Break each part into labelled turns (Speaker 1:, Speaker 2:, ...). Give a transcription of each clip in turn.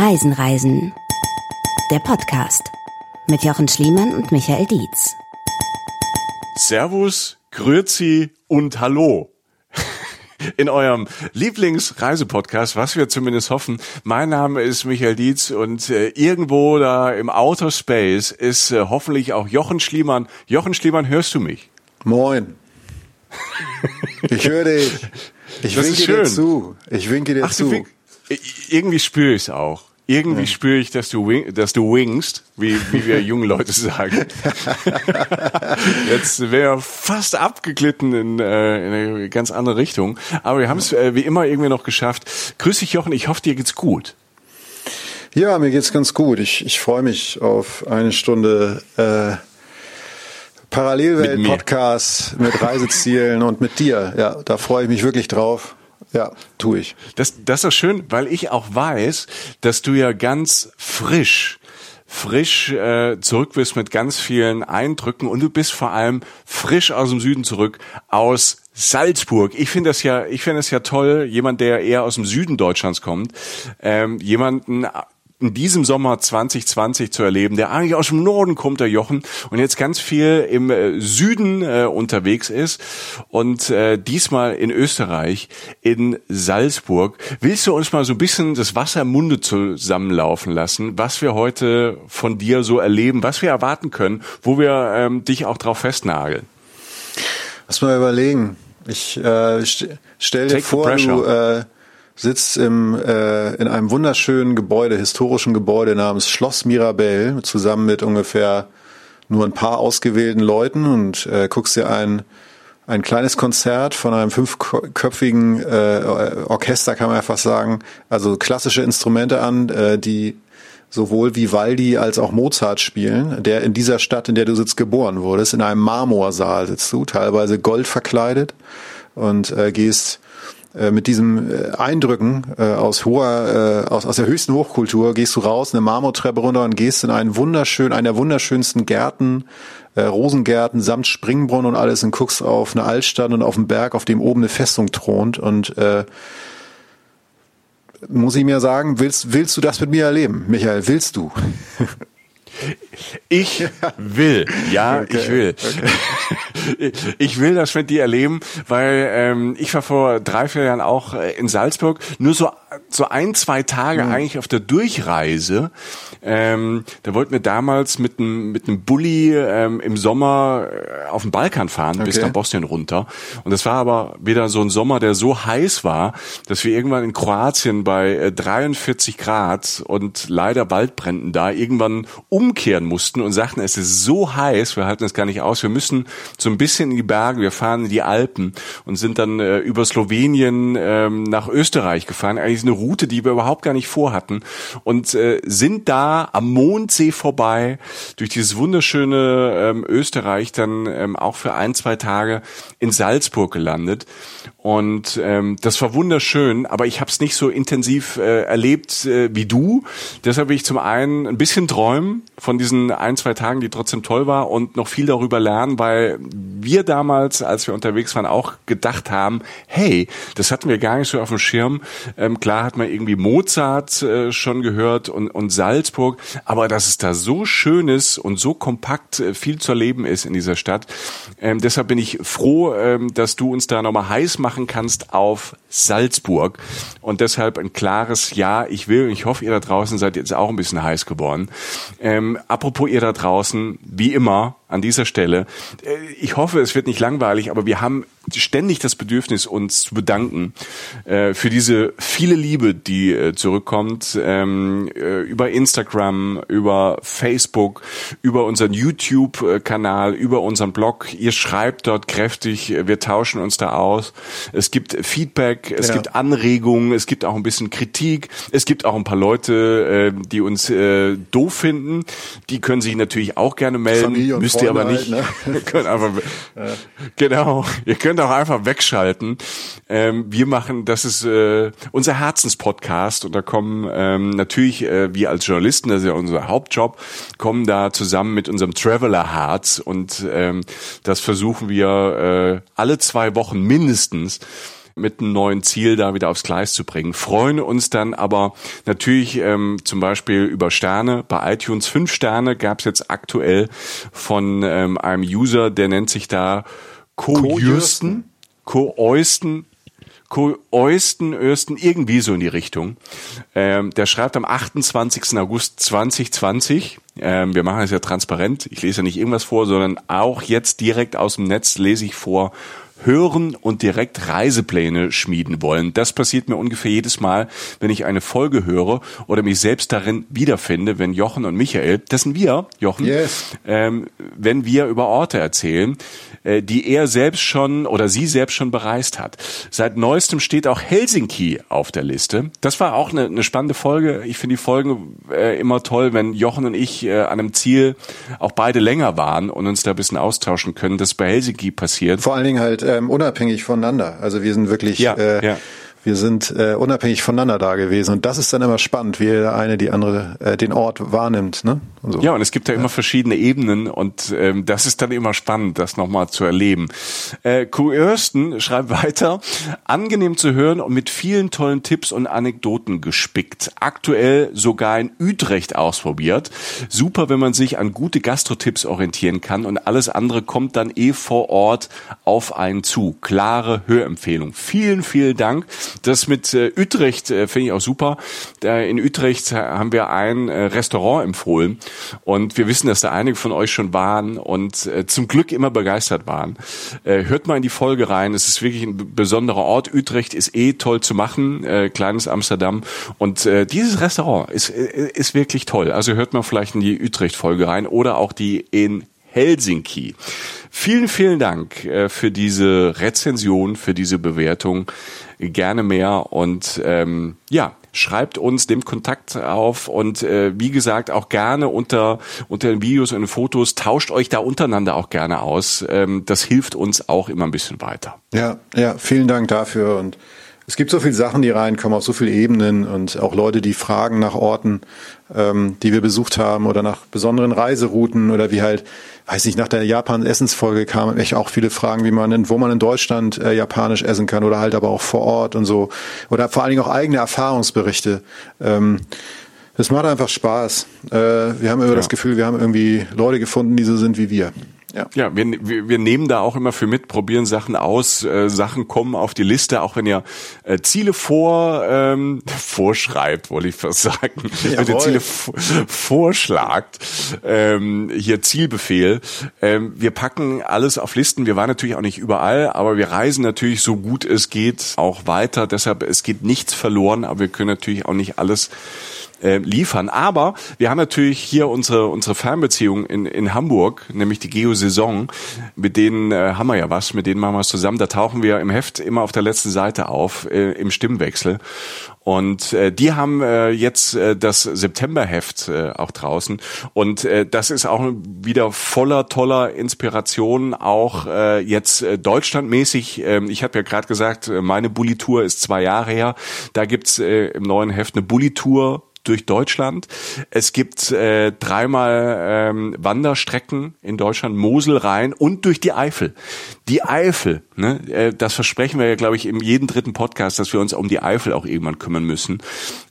Speaker 1: Reisen, Reisen. Der Podcast mit Jochen Schliemann und Michael Dietz.
Speaker 2: Servus, Grüezi und Hallo. In eurem Lieblingsreisepodcast, was wir zumindest hoffen. Mein Name ist Michael Dietz und äh, irgendwo da im Outer Space ist äh, hoffentlich auch Jochen Schliemann. Jochen Schliemann, hörst du mich?
Speaker 3: Moin. Ich höre dich. Ich
Speaker 2: Das
Speaker 3: winke dir zu. Ich winke dir
Speaker 2: Ach,
Speaker 3: zu.
Speaker 2: wink- irgendwie spüre ich es auch. Irgendwie spüre ich, dass du, wing, dass du wingst, wie, wie wir jungen Leute sagen. Jetzt wäre fast abgeglitten in, äh, in eine ganz andere Richtung. Aber wir haben es äh, wie immer irgendwie noch geschafft. Grüß dich, Jochen. Ich hoffe, dir geht's gut.
Speaker 3: Ja, mir geht's ganz gut. Ich, ich freue mich auf eine Stunde äh, Parallelwelt-Podcast mit, Reisezielen und mit dir. Ja, da freue ich mich wirklich drauf. Ja, tue ich.
Speaker 2: Das, das ist schön, weil ich auch weiß, dass du ja ganz frisch frisch äh, zurück bist mit ganz vielen Eindrücken und du bist vor allem frisch aus dem Süden zurück aus Salzburg. Ich finde das ja, ich finde das ja toll, jemand, der eher aus dem Süden Deutschlands kommt, ähm, jemanden in diesem Sommer 2020 zu erleben, der eigentlich aus dem Norden kommt, der Jochen, und jetzt ganz viel im äh, Süden äh, unterwegs ist und äh, diesmal in Österreich, in Salzburg. Willst du uns mal so ein bisschen das Wasser im Munde zusammenlaufen lassen, was wir heute von dir so erleben, was wir erwarten können, wo wir ähm, dich auch drauf festnageln?
Speaker 3: Lass mal überlegen. Ich äh, st stell dir
Speaker 2: Take
Speaker 3: vor, du äh, sitzt im, äh, in einem wunderschönen Gebäude, historischen Gebäude namens Schloss Mirabell, zusammen mit ungefähr nur ein paar ausgewählten Leuten und äh, guckst dir ein, ein kleines Konzert von einem fünfköpfigen äh, Orchester, kann man ja fast sagen, also klassische Instrumente an, äh, die sowohl Vivaldi als auch Mozart spielen, der in dieser Stadt, in der du sitzt, geboren wurdest. In einem Marmorsaal sitzt du, teilweise gold verkleidet und äh, gehst mit diesem äh, Eindrücken äh, aus hoher, äh, aus, aus der höchsten Hochkultur, gehst du raus, eine Marmortreppe runter und gehst in einen wunderschön, einer der wunderschönsten Gärten, äh, Rosengärten samt Springbrunnen und alles und guckst auf eine Altstadt und auf einen Berg, auf dem oben eine Festung thront und äh, muss ich mir sagen, willst, willst du das mit mir erleben? Michael, willst du?
Speaker 2: Ich will, ja,
Speaker 3: Okay,
Speaker 2: ich will. Ich will das mit dir erleben, weil ähm, ich war vor drei, vier Jahren auch äh, in Salzburg, nur so so ein, zwei Tage eigentlich auf der Durchreise. Ähm, da wollten wir damals mit einem mit einem Bulli ähm, im Sommer äh, auf den Balkan fahren, bis
Speaker 3: Okay.
Speaker 2: nach Bosnien runter. Und das war aber wieder so ein Sommer, der so heiß war, dass wir irgendwann in Kroatien bei äh, 43 Grad und leider Waldbränden da irgendwann umkehren mussten und sagten, es ist so heiß, wir halten es gar nicht aus, wir müssen so ein bisschen in die Berge, wir fahren in die Alpen und sind dann äh, über Slowenien ähm, nach Österreich gefahren. Eigentlich eine Route, die wir überhaupt gar nicht vorhatten und äh, sind da am Mondsee vorbei durch dieses wunderschöne ähm, Österreich dann ähm, auch für ein, zwei Tage in Salzburg gelandet. Und ähm, das war wunderschön, aber ich habe es nicht so intensiv äh, erlebt äh, wie du. Deshalb will ich zum einen ein bisschen träumen von diesen ein, zwei Tagen, die trotzdem toll war und noch viel darüber lernen, weil wir damals, als wir unterwegs waren, auch gedacht haben, hey, das hatten wir gar nicht so auf dem Schirm. Ähm, klar hat man irgendwie Mozart äh, schon gehört und, und Salzburg, aber dass es da so schön ist und so kompakt äh, viel zu erleben ist in dieser Stadt. Ähm, deshalb bin ich froh, ähm, dass du uns da nochmal heiß machen kannst auf Salzburg. Und deshalb ein klares Ja, ich will. Und ich hoffe, ihr da draußen seid jetzt auch ein bisschen heiß geworden. Ähm, apropos ihr da draußen, wie immer an dieser Stelle, äh, ich hoffe, es wird nicht langweilig, aber wir haben ständig das Bedürfnis, uns zu bedanken äh, für diese viele Liebe, die äh, zurückkommt ähm, äh, über Instagram, über Facebook, über unseren YouTube-Kanal, über unseren Blog. Ihr schreibt dort kräftig, wir tauschen uns da aus. Es gibt Feedback, es
Speaker 3: Ja.
Speaker 2: gibt Anregungen, es gibt auch ein bisschen Kritik, es gibt auch ein paar Leute, die uns doof finden. Die können sich natürlich auch gerne melden, müsst ihr aber nicht.
Speaker 3: halt, ne?
Speaker 2: Ihr könnt einfach, genau, ihr könnt auch einfach wegschalten. Ähm, wir machen, das ist äh, unser Herzenspodcast und da kommen ähm, natürlich äh, wir als Journalisten, das ist ja unser Hauptjob, kommen da zusammen mit unserem Traveler Herz und ähm, das versuchen wir äh, alle zwei Wochen mindestens mit einem neuen Ziel da wieder aufs Gleis zu bringen. Freuen uns dann aber natürlich ähm, zum Beispiel über Sterne. Bei iTunes fünf Sterne gab es jetzt aktuell von ähm, einem User, der nennt sich da Co-Jürsten. Co-Eusten Oisten, Östen, irgendwie so in die Richtung. Ähm, der schreibt am 28. August 2020, ähm, wir machen es ja transparent, ich lese ja nicht irgendwas vor, sondern auch jetzt direkt aus dem Netz lese ich vor, hören und direkt Reisepläne schmieden wollen. Das passiert mir ungefähr jedes Mal, wenn ich eine Folge höre oder mich selbst darin wiederfinde, wenn Jochen und Michael, das sind wir, Jochen, yes. ähm, wenn wir über Orte erzählen, äh, die er selbst schon oder sie selbst schon bereist hat. Seit neuestem steht auch Helsinki auf der Liste. Das war auch eine, eine spannende Folge. Ich finde die Folgen äh, immer toll, wenn Jochen und ich äh, an einem Ziel auch beide länger waren und uns da ein bisschen austauschen können. Das bei Helsinki passiert.
Speaker 3: Vor allen Dingen halt ähm, unabhängig voneinander. Also wir sind wirklich ja, äh, ja wir sind äh, unabhängig voneinander da gewesen und das ist dann immer spannend, wie der eine die andere äh, den Ort wahrnimmt, ne?
Speaker 2: Und so. Ja, und es gibt ja, ja, immer verschiedene Ebenen und ähm, das ist dann immer spannend, das nochmal zu erleben. Äh, Kuirsten schreibt weiter: Angenehm zu hören und mit vielen tollen Tipps und Anekdoten gespickt. Aktuell sogar in Utrecht ausprobiert. Super, wenn man sich an gute Gastro-Tipps orientieren kann und alles andere kommt dann eh vor Ort auf einen zu. Klare Hörempfehlung. Vielen, vielen Dank. Das mit äh, Utrecht äh, finde ich auch super. Da in Utrecht haben wir ein äh, Restaurant empfohlen und wir wissen, dass da einige von euch schon waren und äh, zum Glück immer begeistert waren. Äh, hört mal in die Folge rein. Es ist wirklich ein besonderer Ort. Utrecht ist eh toll zu machen, äh, kleines Amsterdam und äh, dieses Restaurant ist äh, ist wirklich toll. Also hört mal vielleicht in die Utrecht-Folge rein oder auch die in Helsinki. Vielen, vielen Dank äh, für diese Rezension, für diese Bewertung. Gerne mehr und ähm, ja, schreibt uns dem Kontakt auf und äh, wie gesagt auch gerne unter unter den Videos und den Fotos tauscht euch da untereinander auch gerne aus. Ähm, das hilft uns auch immer ein bisschen weiter.
Speaker 3: Ja, ja, vielen Dank dafür und es gibt so viele Sachen, die reinkommen auf so viele Ebenen und auch Leute, die fragen nach Orten, ähm, die wir besucht haben oder nach besonderen Reiserouten oder wie halt, weiß nicht, nach der Japan-Essensfolge kamen echt auch viele Fragen, wie man in, wo man in Deutschland äh, japanisch essen kann oder halt aber auch vor Ort und so oder vor allen Dingen auch eigene Erfahrungsberichte. Ähm, es macht einfach Spaß. Äh, wir haben immer ja. das Gefühl, wir haben irgendwie Leute gefunden, die so sind wie wir.
Speaker 2: Ja, ja wir, wir, wir nehmen da auch immer für mit, probieren Sachen aus, äh, Sachen kommen auf die Liste, auch wenn ihr äh, Ziele vor ähm, vorschreibt, wollte ich fast sagen, wenn ihr Ziele vorschlagt, ähm, hier Zielbefehl. Ähm, wir packen alles auf Listen. Wir waren natürlich auch nicht überall, aber wir reisen natürlich so gut es geht auch weiter. Deshalb es geht nichts verloren, aber wir können natürlich auch nicht alles äh, liefern. Aber wir haben natürlich hier unsere unsere Fernbeziehung in, in Hamburg, nämlich die Geo-Saison. Mit denen äh, haben wir ja was, mit denen machen wir es zusammen. Da tauchen wir im Heft immer auf der letzten Seite auf, äh, im Stimmwechsel. Und äh, die haben äh, jetzt äh, das Septemberheft äh, auch draußen. Und äh, das ist auch wieder voller toller Inspiration, auch äh, jetzt äh, deutschlandmäßig. Äh, ich habe ja gerade gesagt, meine Bulli-Tour ist zwei Jahre her. Da gibt's äh, im neuen Heft eine Bulli-Tour durch Deutschland. Es gibt äh, dreimal ähm, Wanderstrecken in Deutschland, Mosel rein und durch die Eifel. Die Eifel, ne, äh, das versprechen wir ja, glaube ich, in jedem dritten Podcast, dass wir uns um die Eifel auch irgendwann kümmern müssen.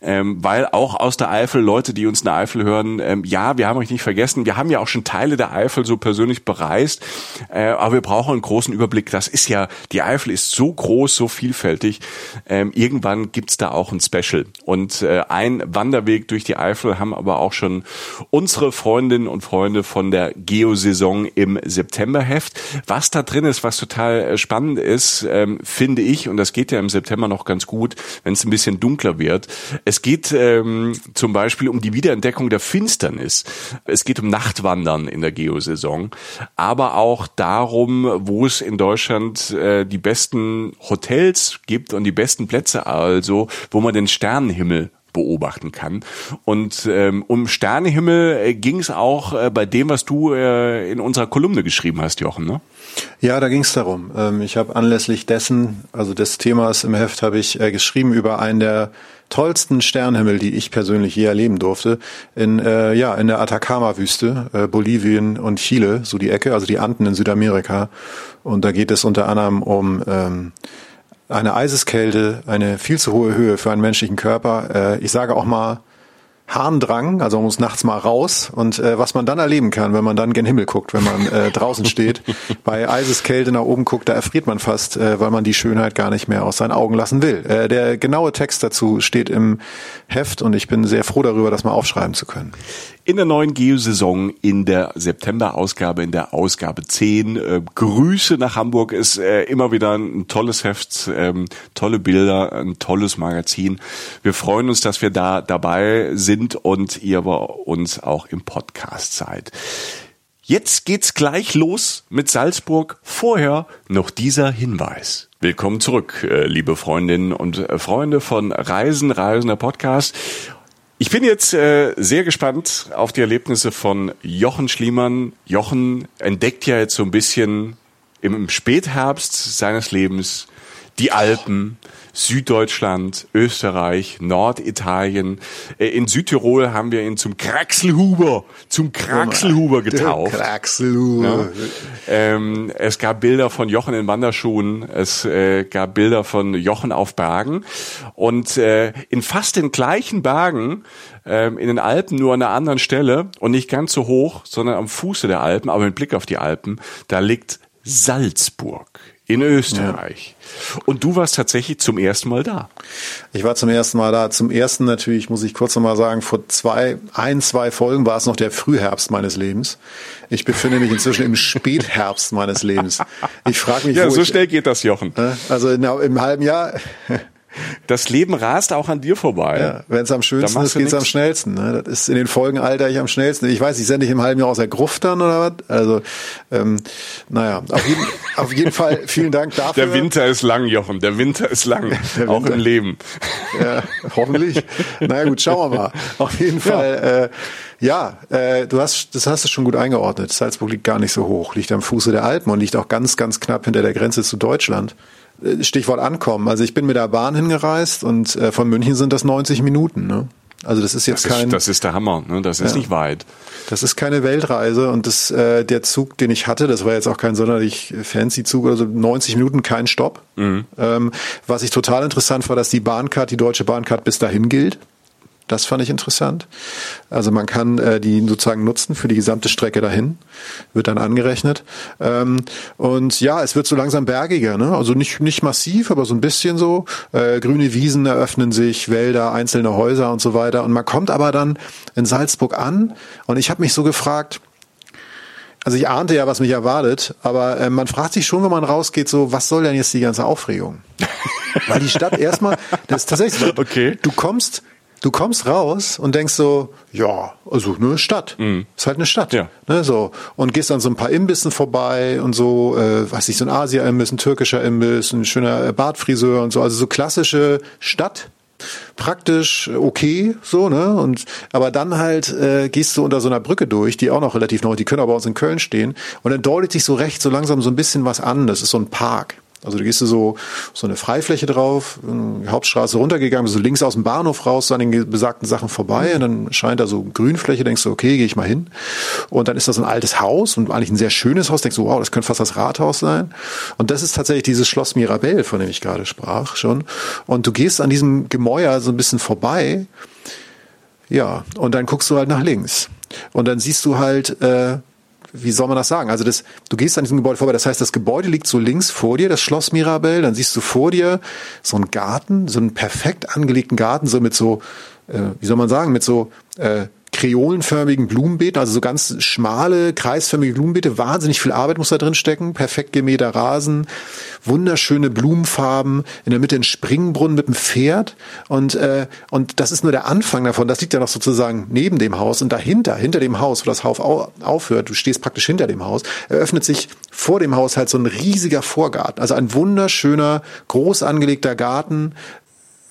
Speaker 2: Ähm, weil auch aus der Eifel, Leute, die uns in der Eifel hören, ähm, ja, wir haben euch nicht vergessen, wir haben ja auch schon Teile der Eifel so persönlich bereist, äh, aber wir brauchen einen großen Überblick. Das ist ja, die Eifel ist so groß, so vielfältig. Ähm, irgendwann gibt's da auch ein Special. Und äh, ein Wanderweg durch die Eifel haben aber auch schon unsere Freundinnen und Freunde von der Geosaison im Septemberheft. Was da drin ist, was total äh, spannend ist, ähm, finde ich, und das geht ja im September noch ganz gut, wenn es ein bisschen dunkler wird. Es geht ähm, zum Beispiel um die Wiederentdeckung der Finsternis. Es geht um Nachtwandern in der Geosaison, aber auch darum, wo es in Deutschland äh, die besten Hotels gibt und die besten Plätze also, wo man den Sternenhimmel beobachten kann. Und ähm, um Sternehimmel äh, ging es auch äh, bei dem, was du äh, in unserer Kolumne geschrieben hast, Jochen, ne?
Speaker 3: Ja, da ging es darum. Ähm, ich habe anlässlich dessen, also des Themas im Heft, habe ich äh, geschrieben über einen der tollsten Sternhimmel, die ich persönlich je erleben durfte, in äh, ja in der Atacama-Wüste, äh, Bolivien und Chile, so die Ecke, also die Anden in Südamerika. Und da geht es unter anderem um ähm, eine Eiseskälte, eine viel zu hohe Höhe für einen menschlichen Körper. Äh, ich sage auch mal Harndrang, also man muss nachts mal raus und äh, was man dann erleben kann, wenn man dann gen Himmel guckt, wenn man äh, draußen steht, bei Eiseskälte nach oben guckt, da erfriert man fast, äh, weil man die Schönheit gar nicht mehr aus seinen Augen lassen will. Äh, der genaue Text dazu steht im Heft und ich bin sehr froh darüber, das mal aufschreiben zu können
Speaker 2: in der neuen Geo-Saison in der September-Ausgabe, in der Ausgabe 10. Äh, Grüße nach Hamburg ist äh, immer wieder ein tolles Heft, ähm, tolle Bilder, ein tolles Magazin. Wir freuen uns, dass wir da dabei sind und ihr bei uns auch im Podcast seid. Jetzt geht's gleich los mit Salzburg. Vorher noch dieser Hinweis. Willkommen zurück, äh, liebe Freundinnen und äh, Freunde von Reisen, Reisender Podcast. Ich bin jetzt äh, sehr gespannt auf die Erlebnisse von Jochen Schliemann. Jochen entdeckt ja jetzt so ein bisschen im Spätherbst seines Lebens die Alpen, Süddeutschland, Österreich, Norditalien. Äh, in Südtirol haben wir ihn zum Kraxelhuber, zum Kraxelhuber getauft.
Speaker 3: Kraxelhuber.
Speaker 2: Ja. Ähm, es gab Bilder von Jochen in Wanderschuhen, es äh, gab Bilder von Jochen auf Bergen und äh, in fast den gleichen Bergen ähm, in den Alpen, nur an einer anderen Stelle und nicht ganz so hoch, sondern am Fuße der Alpen, aber mit Blick auf die Alpen, da liegt Salzburg in Österreich. Ja. Und du warst tatsächlich zum ersten Mal da.
Speaker 3: Ich war zum ersten Mal da. Zum ersten natürlich, muss ich kurz nochmal sagen, vor zwei, ein, zwei Folgen war es noch der Frühherbst meines Lebens. Ich befinde mich inzwischen im Spätherbst meines Lebens. Ich frage mich,
Speaker 2: ja, so
Speaker 3: ich,
Speaker 2: schnell geht das, Jochen.
Speaker 3: Also im halben Jahr
Speaker 2: das Leben rast auch an dir vorbei.
Speaker 3: Ja, Wenn es am schönsten ist, geht es am schnellsten. Ne? Das ist in den Folgen alter ich am schnellsten. Ich weiß, ich sende dich im halben Jahr aus der Gruft dann oder was? Also, ähm, naja, auf jeden, auf jeden Fall vielen Dank dafür.
Speaker 2: Der Winter ist lang, Jochen. Der Winter ist lang. Winter. Auch im Leben.
Speaker 3: Ja, hoffentlich. naja gut, schauen wir mal. Auf jeden Fall. Ja. Äh, ja, äh, du hast, das hast du schon gut eingeordnet. Salzburg liegt gar nicht so hoch, liegt am Fuße der Alpen und liegt auch ganz, ganz knapp hinter der Grenze zu Deutschland. Äh, Stichwort ankommen. Also ich bin mit der Bahn hingereist und äh, von München sind das 90 Minuten. Ne? Also das ist jetzt
Speaker 2: das
Speaker 3: kein.
Speaker 2: Ist, das ist der Hammer. Ne? Das ist ja. nicht weit.
Speaker 3: Das ist keine Weltreise und das äh, der Zug, den ich hatte, das war jetzt auch kein sonderlich fancy Zug, also 90 Minuten kein Stopp. Mhm. Ähm, was ich total interessant war, dass die Bahncard, die deutsche Bahncard bis dahin gilt. Das fand ich interessant. Also man kann äh, die sozusagen nutzen für die gesamte Strecke dahin, wird dann angerechnet. Ähm, und ja, es wird so langsam bergiger, ne? Also nicht nicht massiv, aber so ein bisschen so. Äh, grüne Wiesen eröffnen sich, Wälder, einzelne Häuser und so weiter. Und man kommt aber dann in Salzburg an und ich habe mich so gefragt, also ich ahnte ja, was mich erwartet, aber äh, man fragt sich schon, wenn man rausgeht, so, was soll denn jetzt die ganze Aufregung? Weil die Stadt erstmal, das ist tatsächlich so,
Speaker 2: okay.
Speaker 3: du kommst du kommst raus und denkst so, ja, also eine Stadt. Mhm. Ist halt eine Stadt.
Speaker 2: Ja.
Speaker 3: Ne, so. Und gehst an so ein paar Imbissen vorbei und so, äh, weiß ich, so ein Asia-Imbiss, ein türkischer Imbiss, ein schöner Bartfriseur und so. Also so klassische Stadt. Praktisch okay, so, ne? Und aber dann halt äh, gehst du unter so einer Brücke durch, die auch noch relativ neu, die können aber bei uns in Köln stehen. Und dann deutet sich so recht so langsam so ein bisschen was an. Das ist so ein Park. Also du gehst so so eine Freifläche drauf, Hauptstraße runtergegangen, so links aus dem Bahnhof raus, so an den besagten Sachen vorbei und dann scheint da so Grünfläche, denkst du, okay, gehe ich mal hin. Und dann ist das ein altes Haus und eigentlich ein sehr schönes Haus, denkst du, wow, das könnte fast das Rathaus sein. Und das ist tatsächlich dieses Schloss Mirabell, von dem ich gerade sprach schon. Und du gehst an diesem Gemäuer so ein bisschen vorbei, ja, und dann guckst du halt nach links. Und dann siehst du halt äh, wie soll man das sagen? Also das, du gehst an diesem Gebäude vorbei, das heißt, das Gebäude liegt so links vor dir, das Schloss Mirabell, dann siehst du vor dir so einen Garten, so einen perfekt angelegten Garten, so mit so, äh, wie soll man sagen, mit so äh, kreolenförmigen Blumenbeeten, also so ganz schmale, kreisförmige Blumenbeete. Wahnsinnig viel Arbeit muss da drin stecken. Perfekt gemähter Rasen, wunderschöne Blumenfarben, in der Mitte ein Springbrunnen mit einem Pferd. Und, äh, und das ist nur der Anfang davon. Das liegt ja noch sozusagen neben dem Haus. Und dahinter, hinter dem Haus, wo das Haus aufhört, du stehst praktisch hinter dem Haus, eröffnet sich vor dem Haus halt so ein riesiger Vorgarten. Also ein wunderschöner, groß angelegter Garten,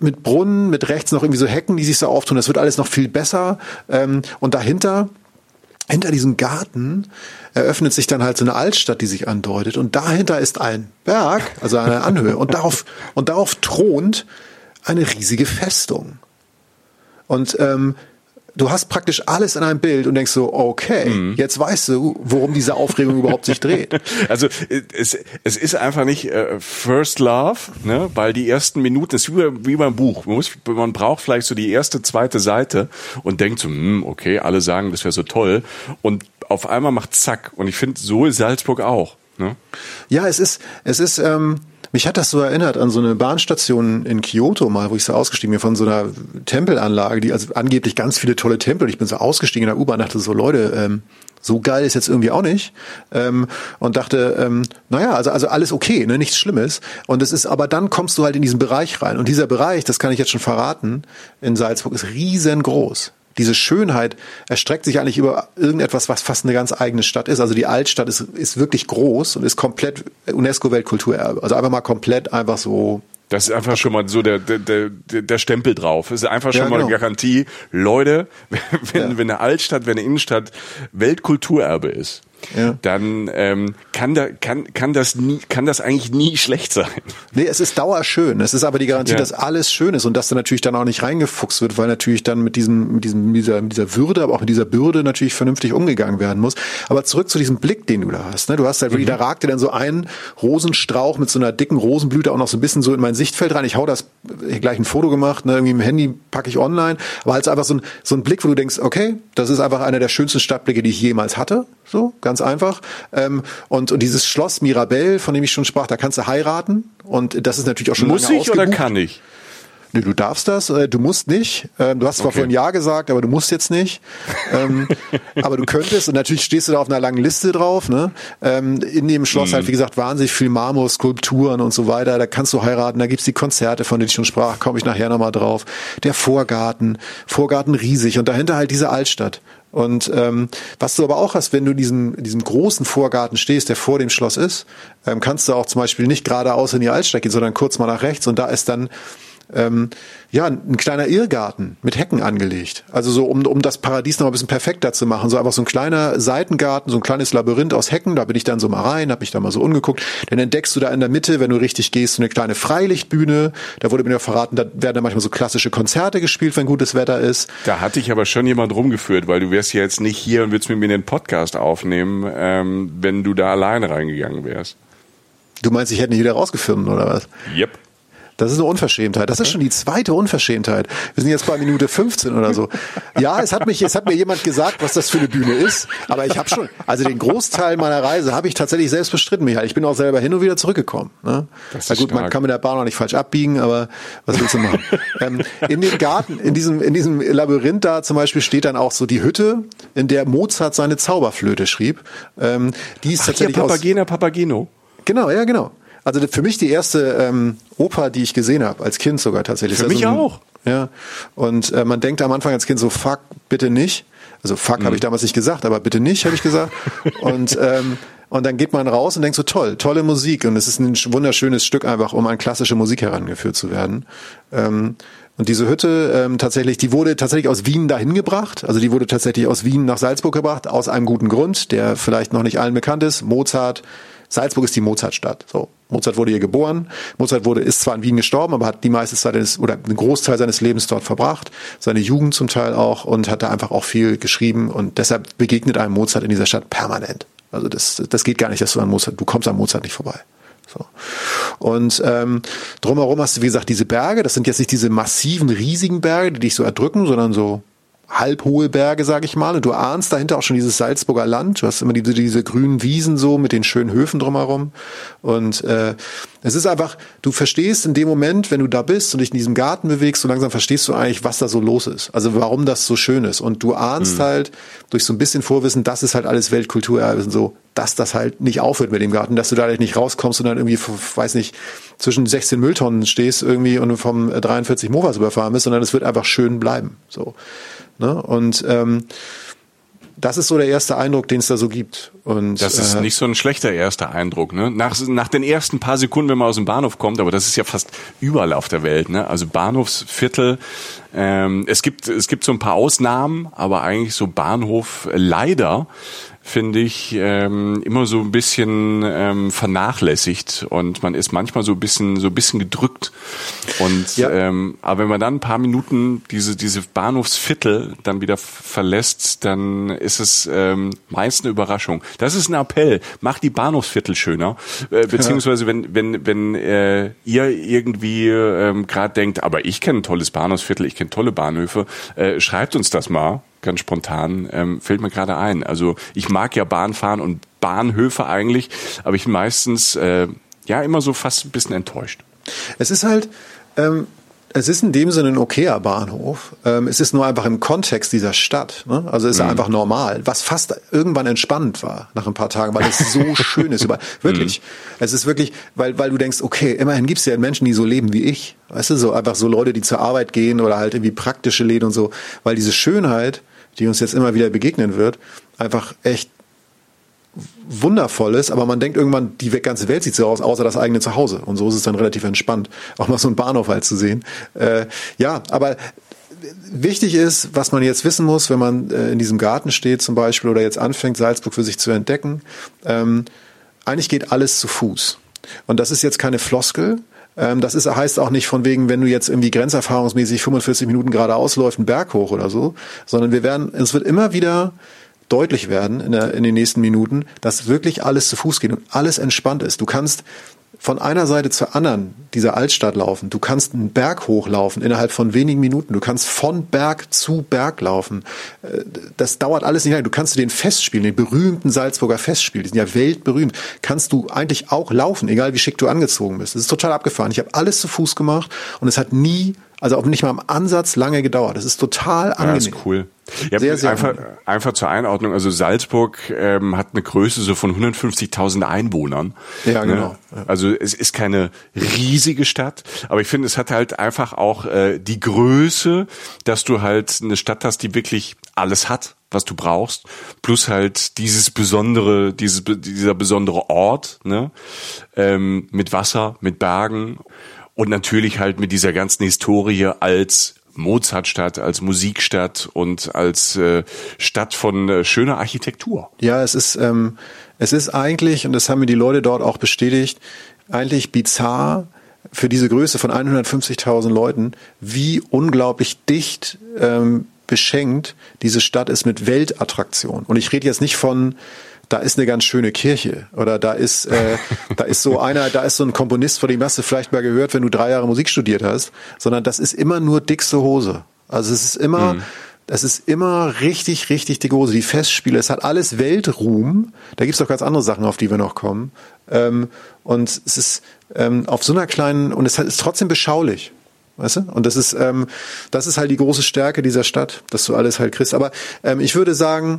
Speaker 3: mit Brunnen, mit rechts noch irgendwie so Hecken, die sich so auftun. Das wird alles noch viel besser. Ähm, und dahinter, hinter diesem Garten, eröffnet sich dann halt so eine Altstadt, die sich andeutet. Und dahinter ist ein Berg, also eine Anhöhe. Und darauf, und darauf thront eine riesige Festung. Und ähm, du hast praktisch alles in einem Bild und denkst so, okay, mhm. jetzt weißt du, worum diese Aufregung überhaupt sich dreht.
Speaker 2: Also es, es ist einfach nicht äh, First Love, ne? weil die ersten Minuten ist wie, wie beim Buch. Man, muss, man braucht vielleicht so die erste, zweite Seite und denkt so, hm, okay, alle sagen, das wäre so toll. Und auf einmal macht zack. Und ich finde, so ist Salzburg auch. Ne?
Speaker 3: Ja, es ist, es ist, ähm, mich hat das so erinnert an so eine Bahnstation in Kyoto mal, wo ich so ausgestiegen bin von so einer Tempelanlage, die also angeblich ganz viele tolle Tempel. Ich bin so ausgestiegen in der U-Bahn, dachte so, Leute, ähm, so geil ist jetzt irgendwie auch nicht. Ähm, und dachte, ähm, naja, also, also alles okay, ne, nichts Schlimmes. Und es ist, aber dann kommst du halt in diesen Bereich rein. Und dieser Bereich, das kann ich jetzt schon verraten, in Salzburg ist riesengroß diese Schönheit erstreckt sich eigentlich über irgendetwas, was fast eine ganz eigene Stadt ist. Also die Altstadt ist, ist wirklich groß und ist komplett UNESCO-Weltkulturerbe. Also einfach mal komplett einfach so
Speaker 2: das ist einfach schon mal so der, der, der, der Stempel drauf. Das ist einfach schon ja, genau. mal eine Garantie. Leute, wenn, ja. wenn eine Altstadt, wenn eine Innenstadt Weltkulturerbe ist, ja. dann ähm, kann, da, kann, kann, das nie, kann das eigentlich nie schlecht sein.
Speaker 3: Nee, es ist dauerschön. Es ist aber die Garantie, ja. dass alles schön ist und dass da natürlich dann auch nicht reingefuchst wird, weil natürlich dann mit diesem, mit diesem, mit dieser, mit dieser Würde, aber auch mit dieser Bürde natürlich vernünftig umgegangen werden muss. Aber zurück zu diesem Blick, den du da hast. Ne? Du hast halt wirklich, mhm. da ragte dann so ein Rosenstrauch mit so einer dicken Rosenblüte auch noch so ein bisschen so in mein Sichtfeld rein. Ich hau das, ich gleich ein Foto gemacht, ne? irgendwie im Handy packe ich online. Aber halt einfach so ein, so ein Blick, wo du denkst, okay, das ist einfach einer der schönsten Stadtblicke, die ich jemals hatte. So, ganz einfach. Ähm, und, und dieses Schloss Mirabell, von dem ich schon sprach, da kannst du heiraten. Und das ist natürlich auch schon
Speaker 2: Muss
Speaker 3: lange
Speaker 2: ich ausgebucht. oder kann ich?
Speaker 3: Nee, du darfst das, äh, du musst nicht. Ähm, du hast zwar okay. vorhin Ja gesagt, aber du musst jetzt nicht. Ähm, aber du könntest und natürlich stehst du da auf einer langen Liste drauf. Ne? Ähm, in dem Schloss mm. halt, wie gesagt, wahnsinnig viel Marmor, Skulpturen und so weiter. Da kannst du heiraten, da gibt's die Konzerte, von denen ich schon sprach, komme ich nachher nochmal drauf. Der Vorgarten, Vorgarten riesig und dahinter halt diese Altstadt. Und ähm, was du aber auch hast, wenn du diesen, diesem großen Vorgarten stehst, der vor dem Schloss ist, ähm, kannst du auch zum Beispiel nicht geradeaus in die Altstadt gehen, sondern kurz mal nach rechts und da ist dann ähm, ja, ein kleiner Irrgarten mit Hecken angelegt. Also so, um, um das Paradies noch ein bisschen perfekter zu machen. So einfach so ein kleiner Seitengarten, so ein kleines Labyrinth aus Hecken. Da bin ich dann so mal rein, habe mich da mal so umgeguckt. Dann entdeckst du da in der Mitte, wenn du richtig gehst, so eine kleine Freilichtbühne. Da wurde mir ja verraten, da werden dann manchmal so klassische Konzerte gespielt, wenn gutes Wetter ist.
Speaker 2: Da hatte ich aber schon jemand rumgeführt, weil du wärst ja jetzt nicht hier und würdest mit mir den Podcast aufnehmen, ähm, wenn du da alleine reingegangen wärst.
Speaker 3: Du meinst, ich hätte nicht wieder rausgefilmt, oder was?
Speaker 2: Yep.
Speaker 3: Das ist eine Unverschämtheit. Das ist schon die zweite Unverschämtheit. Wir sind jetzt bei Minute 15 oder so. Ja, es hat mich, es hat mir jemand gesagt, was das für eine Bühne ist. Aber ich habe schon, also den Großteil meiner Reise habe ich tatsächlich selbst bestritten, Michael. Ich bin auch selber hin und wieder zurückgekommen. Ne? Na gut, stark. man kann mit der Bahn auch nicht falsch abbiegen, aber was willst du machen? ähm, in dem Garten, in diesem, in diesem Labyrinth da zum Beispiel steht dann auch so die Hütte, in der Mozart seine Zauberflöte schrieb. Ähm, die ist Ach, tatsächlich
Speaker 2: Papagena Papageno.
Speaker 3: Genau, ja, genau. Also für mich die erste ähm, Oper, die ich gesehen habe, als Kind sogar tatsächlich.
Speaker 2: Für mich
Speaker 3: also,
Speaker 2: auch.
Speaker 3: Ja. Und äh, man denkt am Anfang als Kind so, fuck, bitte nicht. Also fuck mhm. habe ich damals nicht gesagt, aber bitte nicht, habe ich gesagt. und ähm, und dann geht man raus und denkt so, toll, tolle Musik. Und es ist ein wunderschönes Stück einfach, um an klassische Musik herangeführt zu werden. Ähm, und diese Hütte ähm, tatsächlich, die wurde tatsächlich aus Wien dahin gebracht. Also die wurde tatsächlich aus Wien nach Salzburg gebracht, aus einem guten Grund, der vielleicht noch nicht allen bekannt ist. Mozart Salzburg ist die Mozartstadt. So. Mozart wurde hier geboren. Mozart wurde, ist zwar in Wien gestorben, aber hat die meiste Zeit seines, oder einen Großteil seines Lebens dort verbracht. Seine Jugend zum Teil auch und hat da einfach auch viel geschrieben und deshalb begegnet einem Mozart in dieser Stadt permanent. Also das, das geht gar nicht, dass du an Mozart, du kommst an Mozart nicht vorbei. So. Und ähm, drumherum hast du, wie gesagt, diese Berge. Das sind jetzt nicht diese massiven, riesigen Berge, die dich so erdrücken, sondern so halbhohe Berge, sag ich mal. Und du ahnst dahinter auch schon dieses Salzburger Land. Du hast immer diese, diese grünen Wiesen so mit den schönen Höfen drumherum. Und äh, es ist einfach, du verstehst in dem Moment, wenn du da bist und dich in diesem Garten bewegst, so langsam verstehst du eigentlich, was da so los ist. Also warum das so schön ist. Und du ahnst mhm. halt durch so ein bisschen Vorwissen, das ist halt alles Weltkulturerbe und so, dass das halt nicht aufhört mit dem Garten, dass du da halt nicht rauskommst und dann irgendwie, weiß nicht, zwischen 16 Mülltonnen stehst irgendwie und vom 43 Movas überfahren bist, sondern es wird einfach schön bleiben. So. Ne? Und ähm, das ist so der erste Eindruck, den es da so gibt. Und,
Speaker 2: das ist äh, nicht so ein schlechter erster Eindruck. Ne? Nach, nach den ersten paar Sekunden, wenn man aus dem Bahnhof kommt, aber das ist ja fast überall auf der Welt. Ne? Also Bahnhofsviertel Ähm, es gibt es gibt so ein paar Ausnahmen, aber eigentlich so Bahnhof leider finde ich, ähm, immer so ein bisschen ähm, vernachlässigt und man ist manchmal so ein bisschen so ein bisschen gedrückt. Und ja. ähm, aber wenn man dann ein paar Minuten diese diese Bahnhofsviertel dann wieder verlässt, dann ist es ähm, meist eine Überraschung. Das ist ein Appell. Macht die Bahnhofsviertel schöner, äh, beziehungsweise wenn wenn wenn äh, ihr irgendwie ähm, gerade denkt, aber ich kenne ein tolles Bahnhofsviertel, ich kenne tolle Bahnhöfe, äh, schreibt uns das mal ganz spontan, ähm, fällt mir gerade ein. Also ich mag ja Bahnfahren und Bahnhöfe eigentlich, aber ich bin meistens äh, ja immer so fast ein bisschen enttäuscht.
Speaker 3: Es ist halt, ähm, es ist in dem Sinne ein okayer Bahnhof. Ähm, es ist nur einfach im Kontext dieser Stadt. Ne? Also es ist mhm. einfach normal, was fast irgendwann entspannt war nach ein paar Tagen, weil es so schön ist. Wirklich. Mhm. Es ist wirklich, weil, weil du denkst, okay, immerhin gibt es ja Menschen, die so leben wie ich. Weißt du, so einfach so Leute, die zur Arbeit gehen oder halt irgendwie praktische Läden und so. Weil diese Schönheit, die uns jetzt immer wieder begegnen wird, einfach echt wundervoll ist, aber man denkt irgendwann, die ganze Welt sieht so aus, außer das eigene Zuhause. Und so ist es dann relativ entspannt, auch mal so einen Bahnhof halt zu sehen. Äh, ja, aber wichtig ist, was man jetzt wissen muss, wenn man äh, in diesem Garten steht zum Beispiel oder jetzt anfängt, Salzburg für sich zu entdecken, ähm, eigentlich geht alles zu Fuß. Und das ist jetzt keine Floskel, ähm, das ist, heißt auch nicht von wegen, wenn du jetzt irgendwie grenzerfahrungsmäßig 45 Minuten geradeaus läuft, einen Berg hoch oder so, sondern wir werden, es wird immer wieder deutlich werden in, der, in den nächsten Minuten, dass wirklich alles zu Fuß geht und alles entspannt ist. Du kannst von einer Seite zur anderen dieser Altstadt laufen. Du kannst einen Berg hochlaufen innerhalb von wenigen Minuten. Du kannst von Berg zu Berg laufen. Äh, das dauert alles nicht lange. Du kannst den Festspielen, den berühmten Salzburger Festspiel, die sind ja weltberühmt, kannst du eigentlich auch laufen, egal wie schick du angezogen bist. Das ist total abgefahren. Ich habe alles zu Fuß gemacht und es hat nie also auch nicht mal im Ansatz lange gedauert. Das ist total angenehm. Ja, ist
Speaker 2: cool. Ja, sehr, sehr einfach, einfach zur Einordnung. Also Salzburg ähm, hat eine Größe so von 150.000 Einwohnern.
Speaker 3: Ja, ne? genau.
Speaker 2: Ja. Also es ist keine riesige Stadt, aber ich finde, es hat halt einfach auch äh, die Größe, dass du halt eine Stadt hast, die wirklich alles hat, was du brauchst, plus halt dieses besondere, dieses, dieser besondere Ort, ne, ähm, mit Wasser, mit Bergen und natürlich halt mit dieser ganzen Historie als Mozartstadt, als Musikstadt und als äh, Stadt von äh, schöner Architektur.
Speaker 3: Ja, es ist, ähm, es ist eigentlich, und das haben mir die Leute dort auch bestätigt, eigentlich bizarr für diese Größe von 150.000 Leuten, wie unglaublich dicht ähm, beschenkt diese Stadt ist mit Weltattraktion. Und ich rede jetzt nicht von da ist eine ganz schöne Kirche oder da ist äh, da ist so einer, da ist so ein Komponist, von dem hast du vielleicht mal gehört, wenn du drei Jahre Musik studiert hast, sondern das ist immer nur dickste Hose. Also es ist immer mhm. Das ist immer richtig, richtig dicke Hose. Die Festspiele, es hat alles Weltruhm. Da gibt's doch ganz andere Sachen, auf die wir noch kommen. Ähm, und es ist ähm, auf so einer kleinen, und es ist trotzdem beschaulich. Weißt du? Und das ist, ähm, das ist halt die große Stärke dieser Stadt, dass du alles halt kriegst. Aber ähm, ich würde sagen,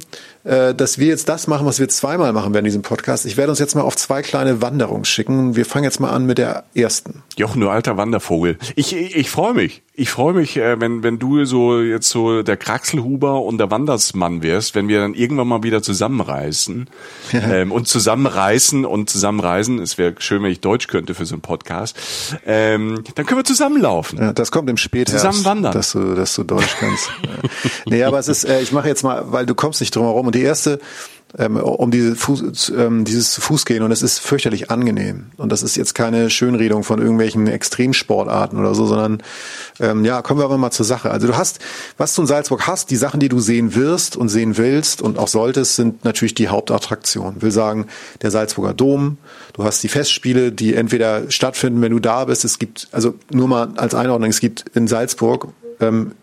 Speaker 3: dass wir jetzt das machen, was wir zweimal machen werden in diesem Podcast. Ich werde uns jetzt mal auf zwei kleine Wanderungen schicken. Wir fangen jetzt mal an mit der ersten.
Speaker 2: Jochen, du alter Wandervogel. Ich, ich, ich freue mich. Ich freue mich, äh, wenn, wenn du so jetzt so der Kraxelhuber und der Wandersmann wirst, wenn wir dann irgendwann mal wieder zusammenreisen ähm, und zusammenreißen und zusammenreisen. Es wäre schön, wenn ich Deutsch könnte für so einen Podcast. Ähm, dann können wir zusammenlaufen.
Speaker 3: Ja, das kommt im Spätherbst.
Speaker 2: Zusammen wandern.
Speaker 3: Dass du, dass du Deutsch kannst. nee, aber es ist, äh, ich mache jetzt mal, weil du kommst nicht drum herum. Und die erste ähm, um diese Fuß, ähm, dieses zu Fuß gehen und es ist fürchterlich angenehm. Und das ist jetzt keine Schönredung von irgendwelchen Extremsportarten oder so, sondern ähm, ja, kommen wir aber mal zur Sache. Also du hast, was du in Salzburg hast, die Sachen, die du sehen wirst und sehen willst und auch solltest, sind natürlich die Hauptattraktion. Ich will sagen, der Salzburger Dom, du hast die Festspiele, die entweder stattfinden, wenn du da bist. Es gibt, also nur mal als Einordnung, es gibt in Salzburg ähm,